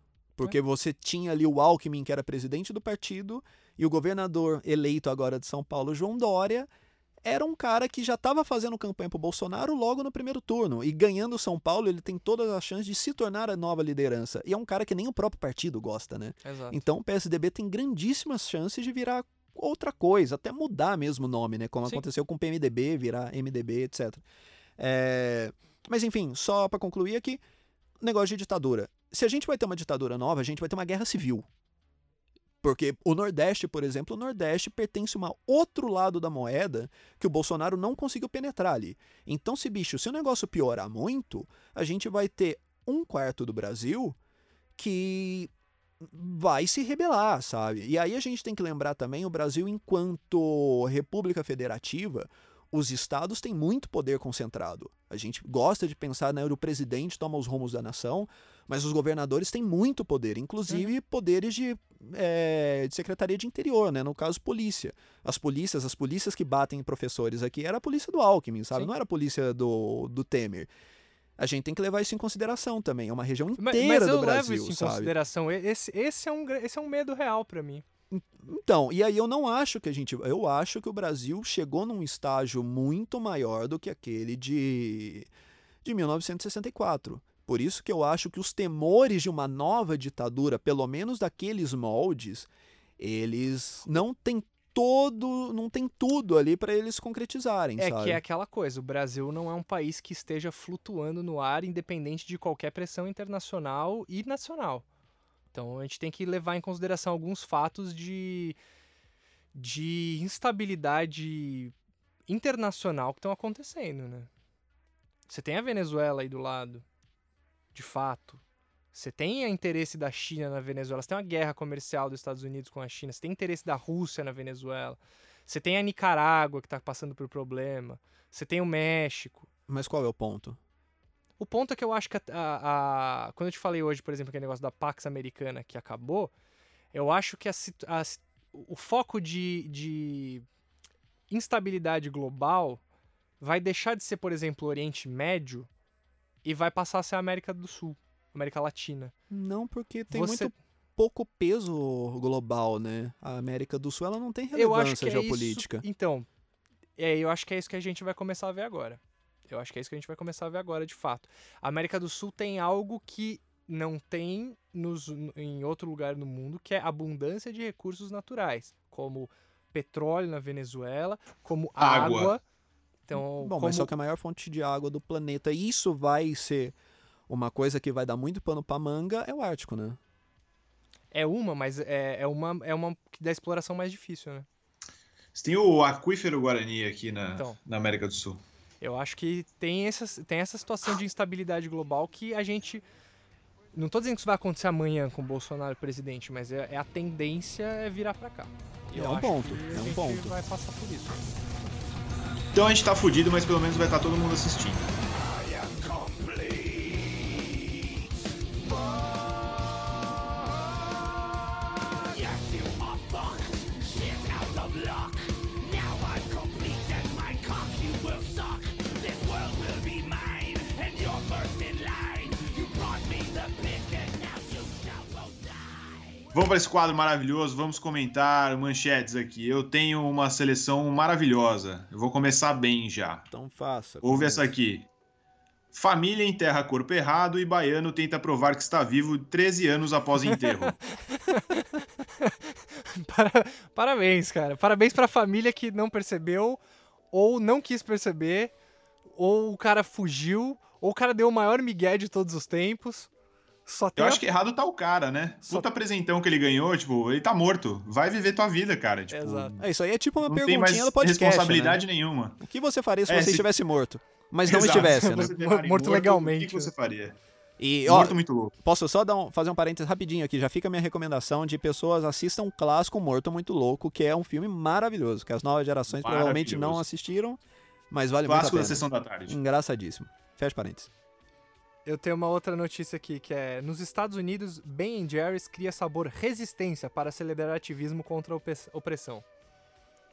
Porque É. você tinha ali o Alckmin, que era presidente do partido, e o governador eleito agora de São Paulo, João Dória, era um cara que já estava fazendo campanha para Bolsonaro logo no primeiro turno. E ganhando São Paulo, ele tem todas as chances de se tornar a nova liderança. E é um cara que nem o próprio partido gosta, né? Exato. Então o PSDB tem grandíssimas chances de virar outra coisa, até mudar mesmo o nome, né? Como Sim. aconteceu com o PMDB, virar MDB, etc. É, Mas enfim, só para concluir aqui, negócio de ditadura. Se a gente vai ter uma ditadura nova, a gente vai ter uma guerra civil. Porque o Nordeste, por exemplo, o Nordeste pertence a um outro lado da moeda que o Bolsonaro não conseguiu penetrar ali. Então, se bicho, se o negócio piorar muito, a gente vai ter um quarto do Brasil que vai se rebelar, sabe? E aí a gente tem que lembrar também o Brasil enquanto república federativa, os estados têm muito poder concentrado. A gente gosta de pensar, né, o presidente toma os rumos da nação, mas os governadores têm muito poder, inclusive poderes de, é, de secretaria de interior, né? No caso, polícia. As polícias, as polícias que batem em professores aqui era a polícia do Alckmin, sabe? Sim. Não era a polícia do, do Temer. A gente tem que levar isso em consideração também. É uma região inteira Mas, eu do Brasil, levo isso em sabe? consideração. Esse, esse, é um, esse é um medo real pra mim. Então, e aí eu não acho que a gente. Eu acho que o Brasil chegou num estágio muito maior do que aquele de, de 1964. Por isso que eu acho que os temores de uma nova ditadura, pelo menos daqueles moldes, eles não têm todo. não tem tudo ali para eles concretizarem, É sabe? que é aquela coisa, o Brasil não é um país que esteja flutuando no ar independente de qualquer pressão internacional e nacional. Então a gente tem que levar em consideração alguns fatos de, de instabilidade internacional que estão acontecendo, né? Você tem a Venezuela aí do lado, de fato. Você tem o interesse da China na Venezuela, você tem uma guerra comercial dos Estados Unidos com a China, você tem interesse da Rússia na Venezuela. Você tem a Nicarágua que está passando por problema. Você tem o México. Mas qual é o ponto? O ponto é que eu acho que a, a- a- quando eu te falei hoje, por exemplo, aquele negócio da Pax Americana que acabou, eu acho que o foco de, de instabilidade global vai deixar de ser, por exemplo, o Oriente Médio e vai passar a ser a América do Sul, América Latina. Não, porque tem Você- muito pouco peso global, né? A América do Sul ela não tem eu acho relevância que é geopolítica. Isso, então, é, eu acho que é isso que a gente vai começar a ver agora. Eu acho que é isso que a gente vai começar a ver agora, de fato. A América do Sul tem algo que não tem nos, em outro lugar no mundo, que é abundância de recursos naturais, como petróleo na Venezuela, como Água. água. Então, Bom, como... mas só que a maior fonte de água do planeta, e isso vai ser uma coisa que vai dar muito pano pra manga, é o Ártico, né? é uma, mas é, é uma é uma da exploração mais difícil, né? Você tem o aquífero Guarani aqui na, Então. na América do Sul. Eu acho que tem essa, tem essa situação de instabilidade global que a gente. Não tô dizendo que isso vai acontecer amanhã com o Bolsonaro presidente, mas é, é a tendência é virar pra cá. E É eu um acho ponto, que a é um gente ponto. vai passar por isso. Então a gente tá fudido, mas pelo menos vai estar todo mundo assistindo. Vamos para esse quadro maravilhoso, vamos comentar manchetes aqui. Eu tenho uma seleção maravilhosa. Eu vou começar bem já. Então faça. Ouve essa aqui. Família enterra corpo errado e baiano tenta provar que está vivo 13 anos após enterro. [LAUGHS] Para- Parabéns, cara. Parabéns pra família que não percebeu, ou não quis perceber, ou o cara fugiu, ou o cara deu o maior migué de todos os tempos. Só tem Eu a- acho que errado tá o cara, né? Só- Puta presentão que ele ganhou, tipo, ele tá morto. Vai viver tua vida, cara. Tipo, Exato. É, isso aí é tipo uma não tem perguntinha mais do podcast. responsabilidade né? nenhuma. O que você faria se É, você se- estivesse morto? Mas não Exato. estivesse, Se né? [LAUGHS] enterrar Morto legalmente, O que você faria? E, ó, morto muito louco. posso só dar um- fazer um parênteses rapidinho aqui? Já fica a minha recomendação de pessoas assistam o clássico Morto Muito Louco, que é um filme maravilhoso, que as novas gerações provavelmente não assistiram, mas vale Clássico muito da a pena. sessão da tarde. Engraçadíssimo. Fecha parênteses. Eu tenho uma outra notícia aqui, que é... Nos Estados Unidos, Ben Jerry's cria sabor resistência para celebrar ativismo contra a opressão.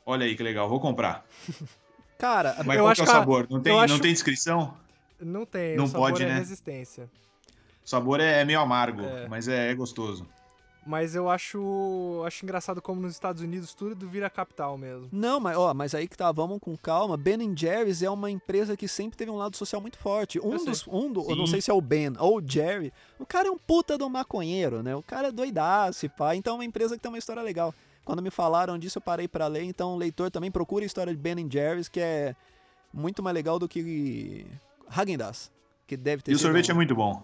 Olha aí que legal, vou comprar. [LAUGHS] Cara, Mas qual é o sabor? Não tem, não acho- tem descrição? Não tem, Não pode, é né? resistência. O sabor é meio amargo, É. mas é, é gostoso. Mas eu acho, acho engraçado como nos Estados Unidos tudo vira capital mesmo. Não, mas, ó, mas aí que tá, vamos com calma. Ben Jerry's é uma empresa que sempre teve um lado social muito forte. Um dos. Um do, eu não sei se é o Ben ou o Jerry. O cara é um puta do maconheiro, né? O cara é doidaço, e pá. Então é uma empresa que tem uma história legal. Quando me falaram disso, eu parei pra ler. Então, o leitor também procura a história de Ben Jerry's, que é muito mais legal do que Häagen-Dazs, que deve ter E o sorvete um- é muito bom.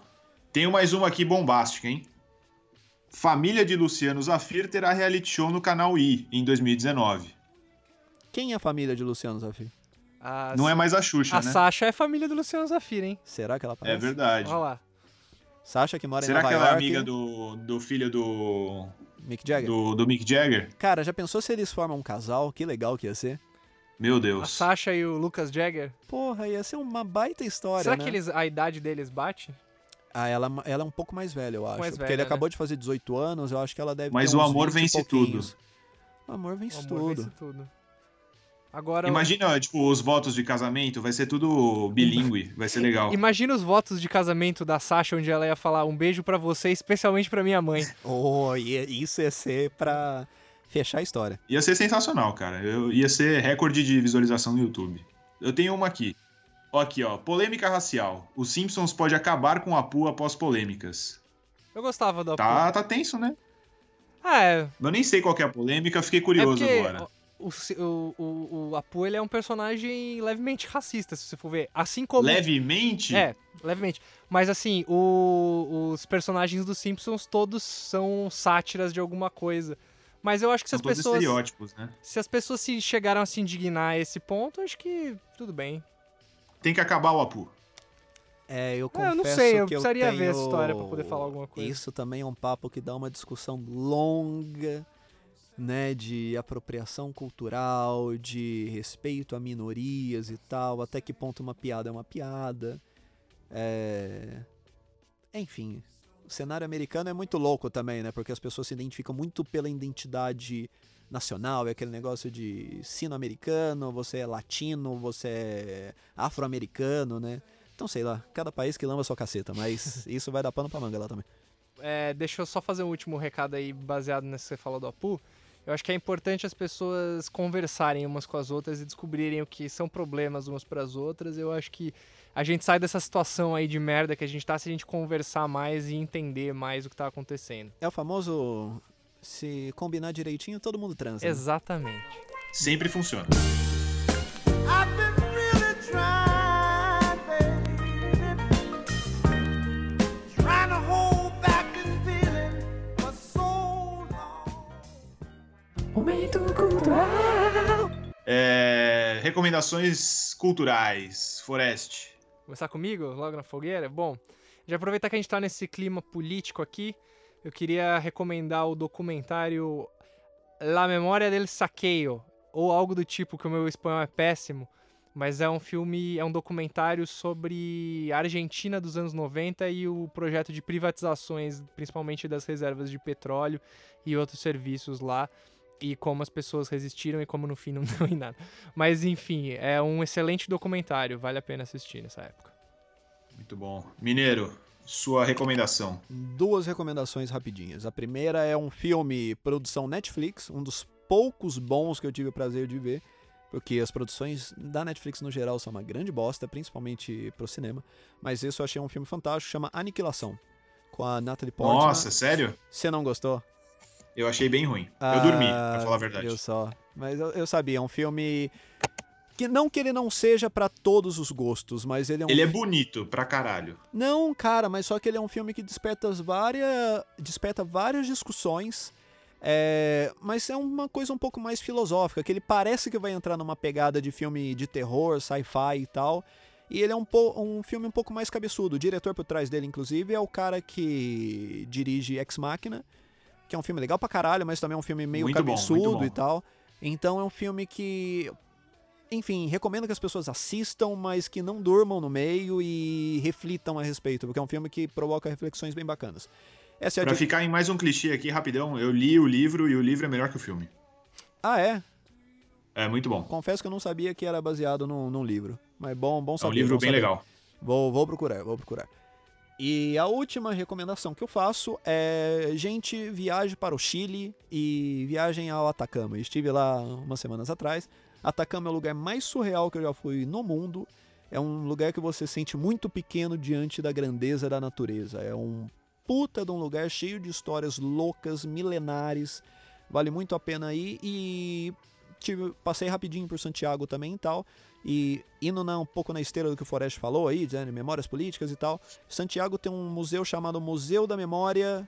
Tenho mais uma aqui bombástica, hein? Família de Luciano Zafir terá reality show no canal I em 2019. Quem é a família de Luciano Zafir? A, Não é mais a Xuxa, a né? Sasha é família do Luciano Zafir, hein? Será que ela É aparece? verdade. Olha lá. Sasha que mora Será em Nova que ela é amiga do, do filho do, Mick Jagger? do, do Mick Jagger? Cara, já pensou se eles formam um casal? Que legal que ia ser. Meu A Deus. Sasha e o Lucas Jagger. Porra, ia ser uma baita história, Será né? que eles, a idade deles bate? Ah, ela, ela é um pouco mais velha, eu acho. Mais porque velha, ele né? acabou de fazer 18 anos, eu acho que ela deve Mas ter o uns amor 20 vence tudo. O amor O vence amor tudo. vence tudo. Agora, Imagina, tipo, os votos de casamento, vai ser tudo bilíngue, vai ser legal. imagina os votos de casamento da Sasha, onde ela ia falar um beijo pra você, especialmente pra minha mãe. [LAUGHS] Oh, isso ia ser pra fechar a história. Ia ser sensacional, cara. Eu, ia ser recorde de visualização no YouTube. Eu tenho uma aqui. Ó, aqui, ó. Polêmica racial. Os Simpsons pode acabar com a Apu após polêmicas. Eu gostava do Tá, Apu. tá tenso, né? Ah, é. Eu nem sei qual é a polêmica, fiquei É curioso porque agora. o, o, o, o Apu ele é um personagem levemente racista, se você for ver. Assim como. Levemente? É, levemente. Mas assim, o- os personagens dos Simpsons todos são sátiras de alguma coisa. Mas eu acho que se São as todos pessoas. estereótipos, né? Se as pessoas se chegaram a se indignar a esse ponto, acho que tudo bem. Tem que acabar o Apu. É, eu confesso eu não sei, eu que precisaria ver essa tenho- história pra poder falar alguma coisa. Isso também é um papo que dá uma discussão longa, né, de apropriação cultural, de respeito a minorias e tal, até que ponto uma piada é uma piada. É... Enfim, o cenário americano é muito louco também, né, porque as pessoas se identificam muito pela identidade nacional, é aquele negócio de sino-americano, você é latino, você é afro-americano, né? Então, sei lá, cada país que lamba sua caceta, mas [LAUGHS] isso vai dar pano pra manga lá também. É, deixa eu só fazer um último recado aí, baseado nesse que você falou do Apu. Eu acho que é importante as pessoas conversarem umas com as outras e descobrirem o que são problemas umas para as outras. Eu acho que a gente sai dessa situação aí de merda que a gente tá se a gente conversar mais e entender mais o que tá acontecendo. É o famoso se combinar direitinho, todo mundo transa. né? Exatamente. Sempre funciona. I've been really trying, baby. Trying to hold back this feeling for so long. É, recomendações culturais. Forest. Começar comigo, logo na fogueira? Bom, já aproveitar que a gente tá nesse clima político aqui, eu queria recomendar o documentário La Memória del Saqueio, ou algo do tipo, que o meu espanhol é péssimo, mas é um filme, é um documentário sobre a Argentina dos anos 90 e o projeto de privatizações, principalmente das reservas de petróleo e outros serviços lá. E como as pessoas resistiram e como no fim não [LAUGHS] deu em nada. Mas enfim, é um excelente documentário, vale a pena assistir nessa época. Muito bom. Mineiro, sua recomendação. Duas recomendações rapidinhas. A primeira é um filme produção Netflix, um dos poucos bons que eu tive o prazer de ver, porque as produções da Netflix no geral são uma grande bosta, principalmente pro cinema. Mas esse eu achei um filme fantástico, chama Aniquilação, com a Natalie Portman. Nossa, sério? Você não gostou? Eu achei bem ruim. eu dormi, pra Ah, falar a verdade. Eu só. Mas eu, eu sabia, é um filme que não que ele não seja pra todos os gostos, mas ele é um Ele é bonito pra caralho. Não, cara, mas só que ele é um filme que desperta as várias, desperta várias discussões. é, mas é uma coisa um pouco mais filosófica, que ele parece que vai entrar numa pegada de filme de terror, sci-fi e tal. E ele é um, um filme um pouco mais cabeçudo. O diretor por trás dele, inclusive, é o cara que dirige Ex Machina, que é um filme legal pra caralho, mas também é um filme meio Muito bom, cabeçudo bom. e tal. Então é um filme que enfim, recomendo que as pessoas assistam, mas que não durmam no meio e reflitam a respeito, porque é um filme que provoca reflexões bem bacanas. Essa é Pra dica- ficar em mais um clichê aqui, rapidão, eu li o livro e o livro é melhor que o filme. Ah, é? É muito bom. Confesso que eu não sabia que era baseado num, num livro. Mas bom, bom É saber. um livro bem saber. legal. Vou, vou procurar, vou procurar. E a última recomendação que eu faço é: gente, viaje para o Chile e viagem ao Atacama. Eu estive lá umas semanas atrás. Atacama é o lugar mais surreal que eu já fui no mundo. É um lugar que você sente muito pequeno diante da grandeza da natureza. É um puta de um lugar cheio de histórias loucas, milenares. Vale muito a pena ir. E tive, passei rapidinho por Santiago também e tal. E indo na- um pouco na esteira do que o Forest falou aí, dizendo memórias políticas e tal. Santiago tem um museu chamado Museu da Memória,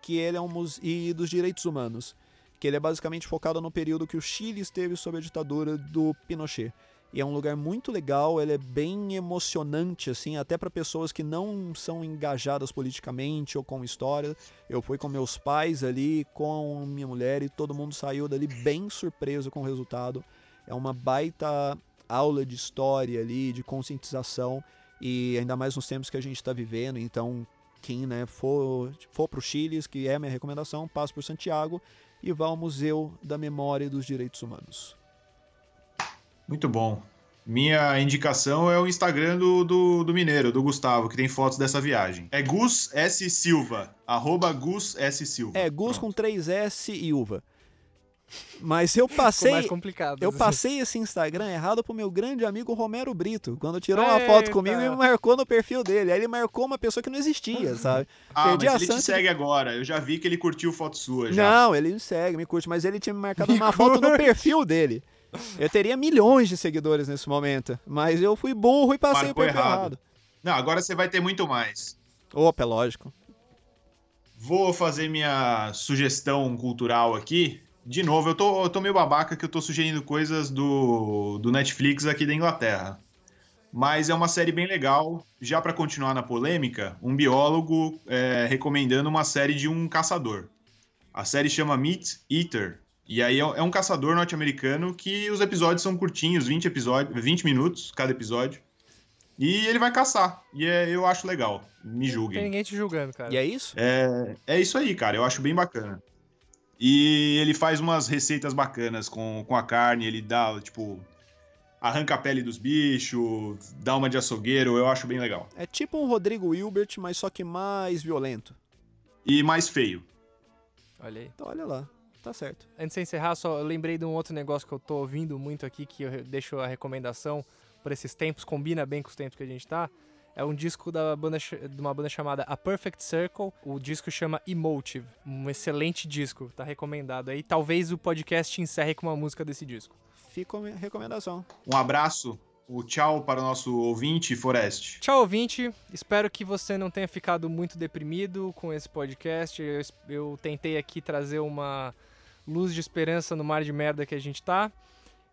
que ele é um museu e dos direitos humanos, que ele é basicamente focado no período que o Chile esteve sob a ditadura do Pinochet. E é um lugar muito legal, ele é bem emocionante assim, até para pessoas que não são engajadas politicamente ou com história. Eu fui com meus pais ali, com minha mulher e todo mundo saiu dali bem surpreso com o resultado. É uma baita aula de história ali, de conscientização e ainda mais nos tempos que a gente está vivendo. Então, quem né, for, for para o Chile, que é a minha recomendação, passe por Santiago e vá ao Museu da Memória e dos Direitos Humanos. Muito bom. Minha indicação é o Instagram do, do, do Mineiro, do Gustavo, que tem fotos dessa viagem. É Gus S. Silva. Arroba Gus S. Silva. É, Gus Pronto. com 3S e uva. Mas eu [LAUGHS] Ficou mais passei. complicado. Eu passei esse Instagram errado pro meu grande amigo Romero Brito, quando tirou uma foto Eita. comigo e me marcou no perfil dele. Aí ele marcou uma pessoa que não existia, [LAUGHS] sabe? Ah, Perdi mas a ele te chance de- segue agora. Eu já vi que ele curtiu foto sua já. Não, ele me segue, me curte, mas ele tinha me marcado Me uma foto no curte. perfil dele. Eu teria milhões de seguidores nesse momento, mas eu fui burro e passei Marcou o perfil errado. errado. Não, agora você vai ter muito mais. Opa, é lógico. Vou fazer minha sugestão cultural aqui. De novo, eu tô, eu tô meio babaca que eu tô sugerindo coisas do, do Netflix aqui da Inglaterra. Mas é uma série bem legal. Já pra continuar na polêmica, um biólogo é, recomendando uma série de um caçador. A série chama Meat Eater. E aí é é um caçador norte-americano que os episódios são curtinhos, 20 episódios, 20 minutos cada episódio. E ele vai caçar. E é- eu acho legal. Me Não tem julguem. ninguém te julgando, cara. E é isso? É, é isso aí, cara. Eu acho bem bacana. E ele faz umas receitas bacanas com, com a carne. Ele dá, tipo, arranca a pele dos bichos, dá uma de açougueiro. Eu acho bem legal. É tipo um Rodrigo Hilbert, mas só que mais violento. E mais feio. Olha aí. Então olha lá, tá certo. Antes de encerrar, só lembrei de um outro negócio que eu tô ouvindo muito aqui, que eu deixo a recomendação por esses tempos, combina bem com os tempos que a gente tá. É um disco da banda, de uma banda chamada A Perfect Circle. O disco chama Emotive. Um excelente disco, tá recomendado aí. Talvez o podcast encerre com uma música desse disco. Fica a minha recomendação. Um abraço. O tchau para o nosso ouvinte, Forest. Tchau, ouvinte. Espero que você não tenha ficado muito deprimido com esse podcast. Eu, eu tentei aqui trazer uma luz de esperança no mar de merda que a gente tá.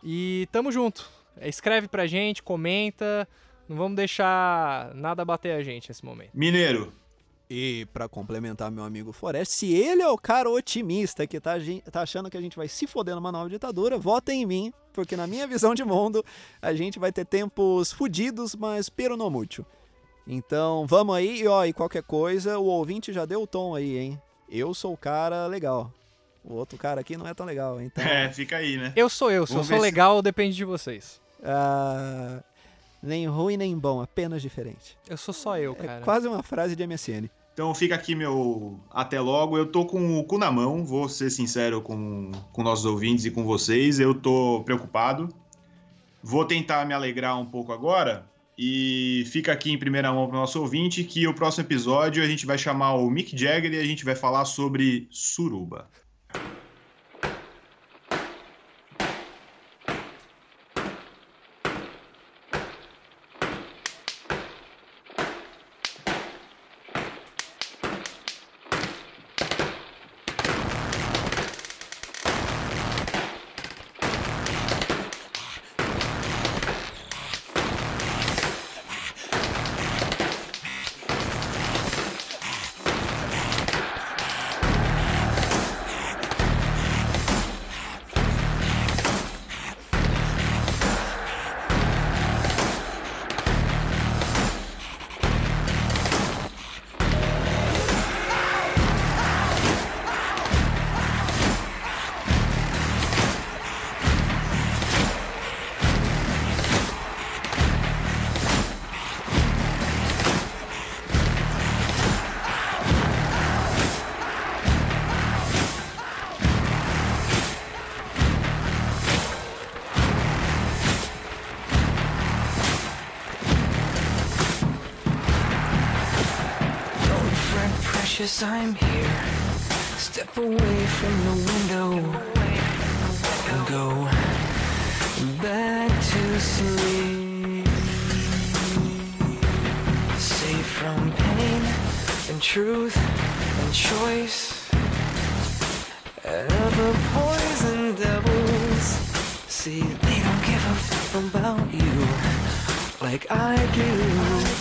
E tamo junto. Escreve pra gente, comenta. Não vamos deixar nada bater a gente nesse momento. Mineiro. E pra complementar meu amigo Forest, se ele é o cara otimista que tá, tá achando que a gente vai se foder numa nova ditadura, vota em mim, porque na minha visão de mundo, a gente vai ter tempos fudidos, mas pero no mútil. Então, vamos aí, e ó, e qualquer coisa, o ouvinte já deu o tom aí, hein? Eu sou o cara legal. O outro cara aqui não é tão legal, então... [LAUGHS] É, fica aí, né? Eu sou eu. Se eu Vamos sou ver se- legal, depende de vocês. ah, nem ruim nem bom, apenas diferente. Eu sou só eu, É cara. quase uma frase de MSN. Então fica aqui meu até logo. Eu tô com o cu na mão, vou ser sincero com, com nossos ouvintes e com vocês. Eu tô preocupado. Vou tentar me alegrar um pouco agora. E fica aqui em primeira mão pro nosso ouvinte que o próximo episódio a gente vai chamar o Mick Jagger e a gente vai falar sobre suruba. Friend I'm here. Step away from the window and go back to sleep. Safe from pain and truth and choice. And other poison devils. See, they don't give a fuck about you like I do.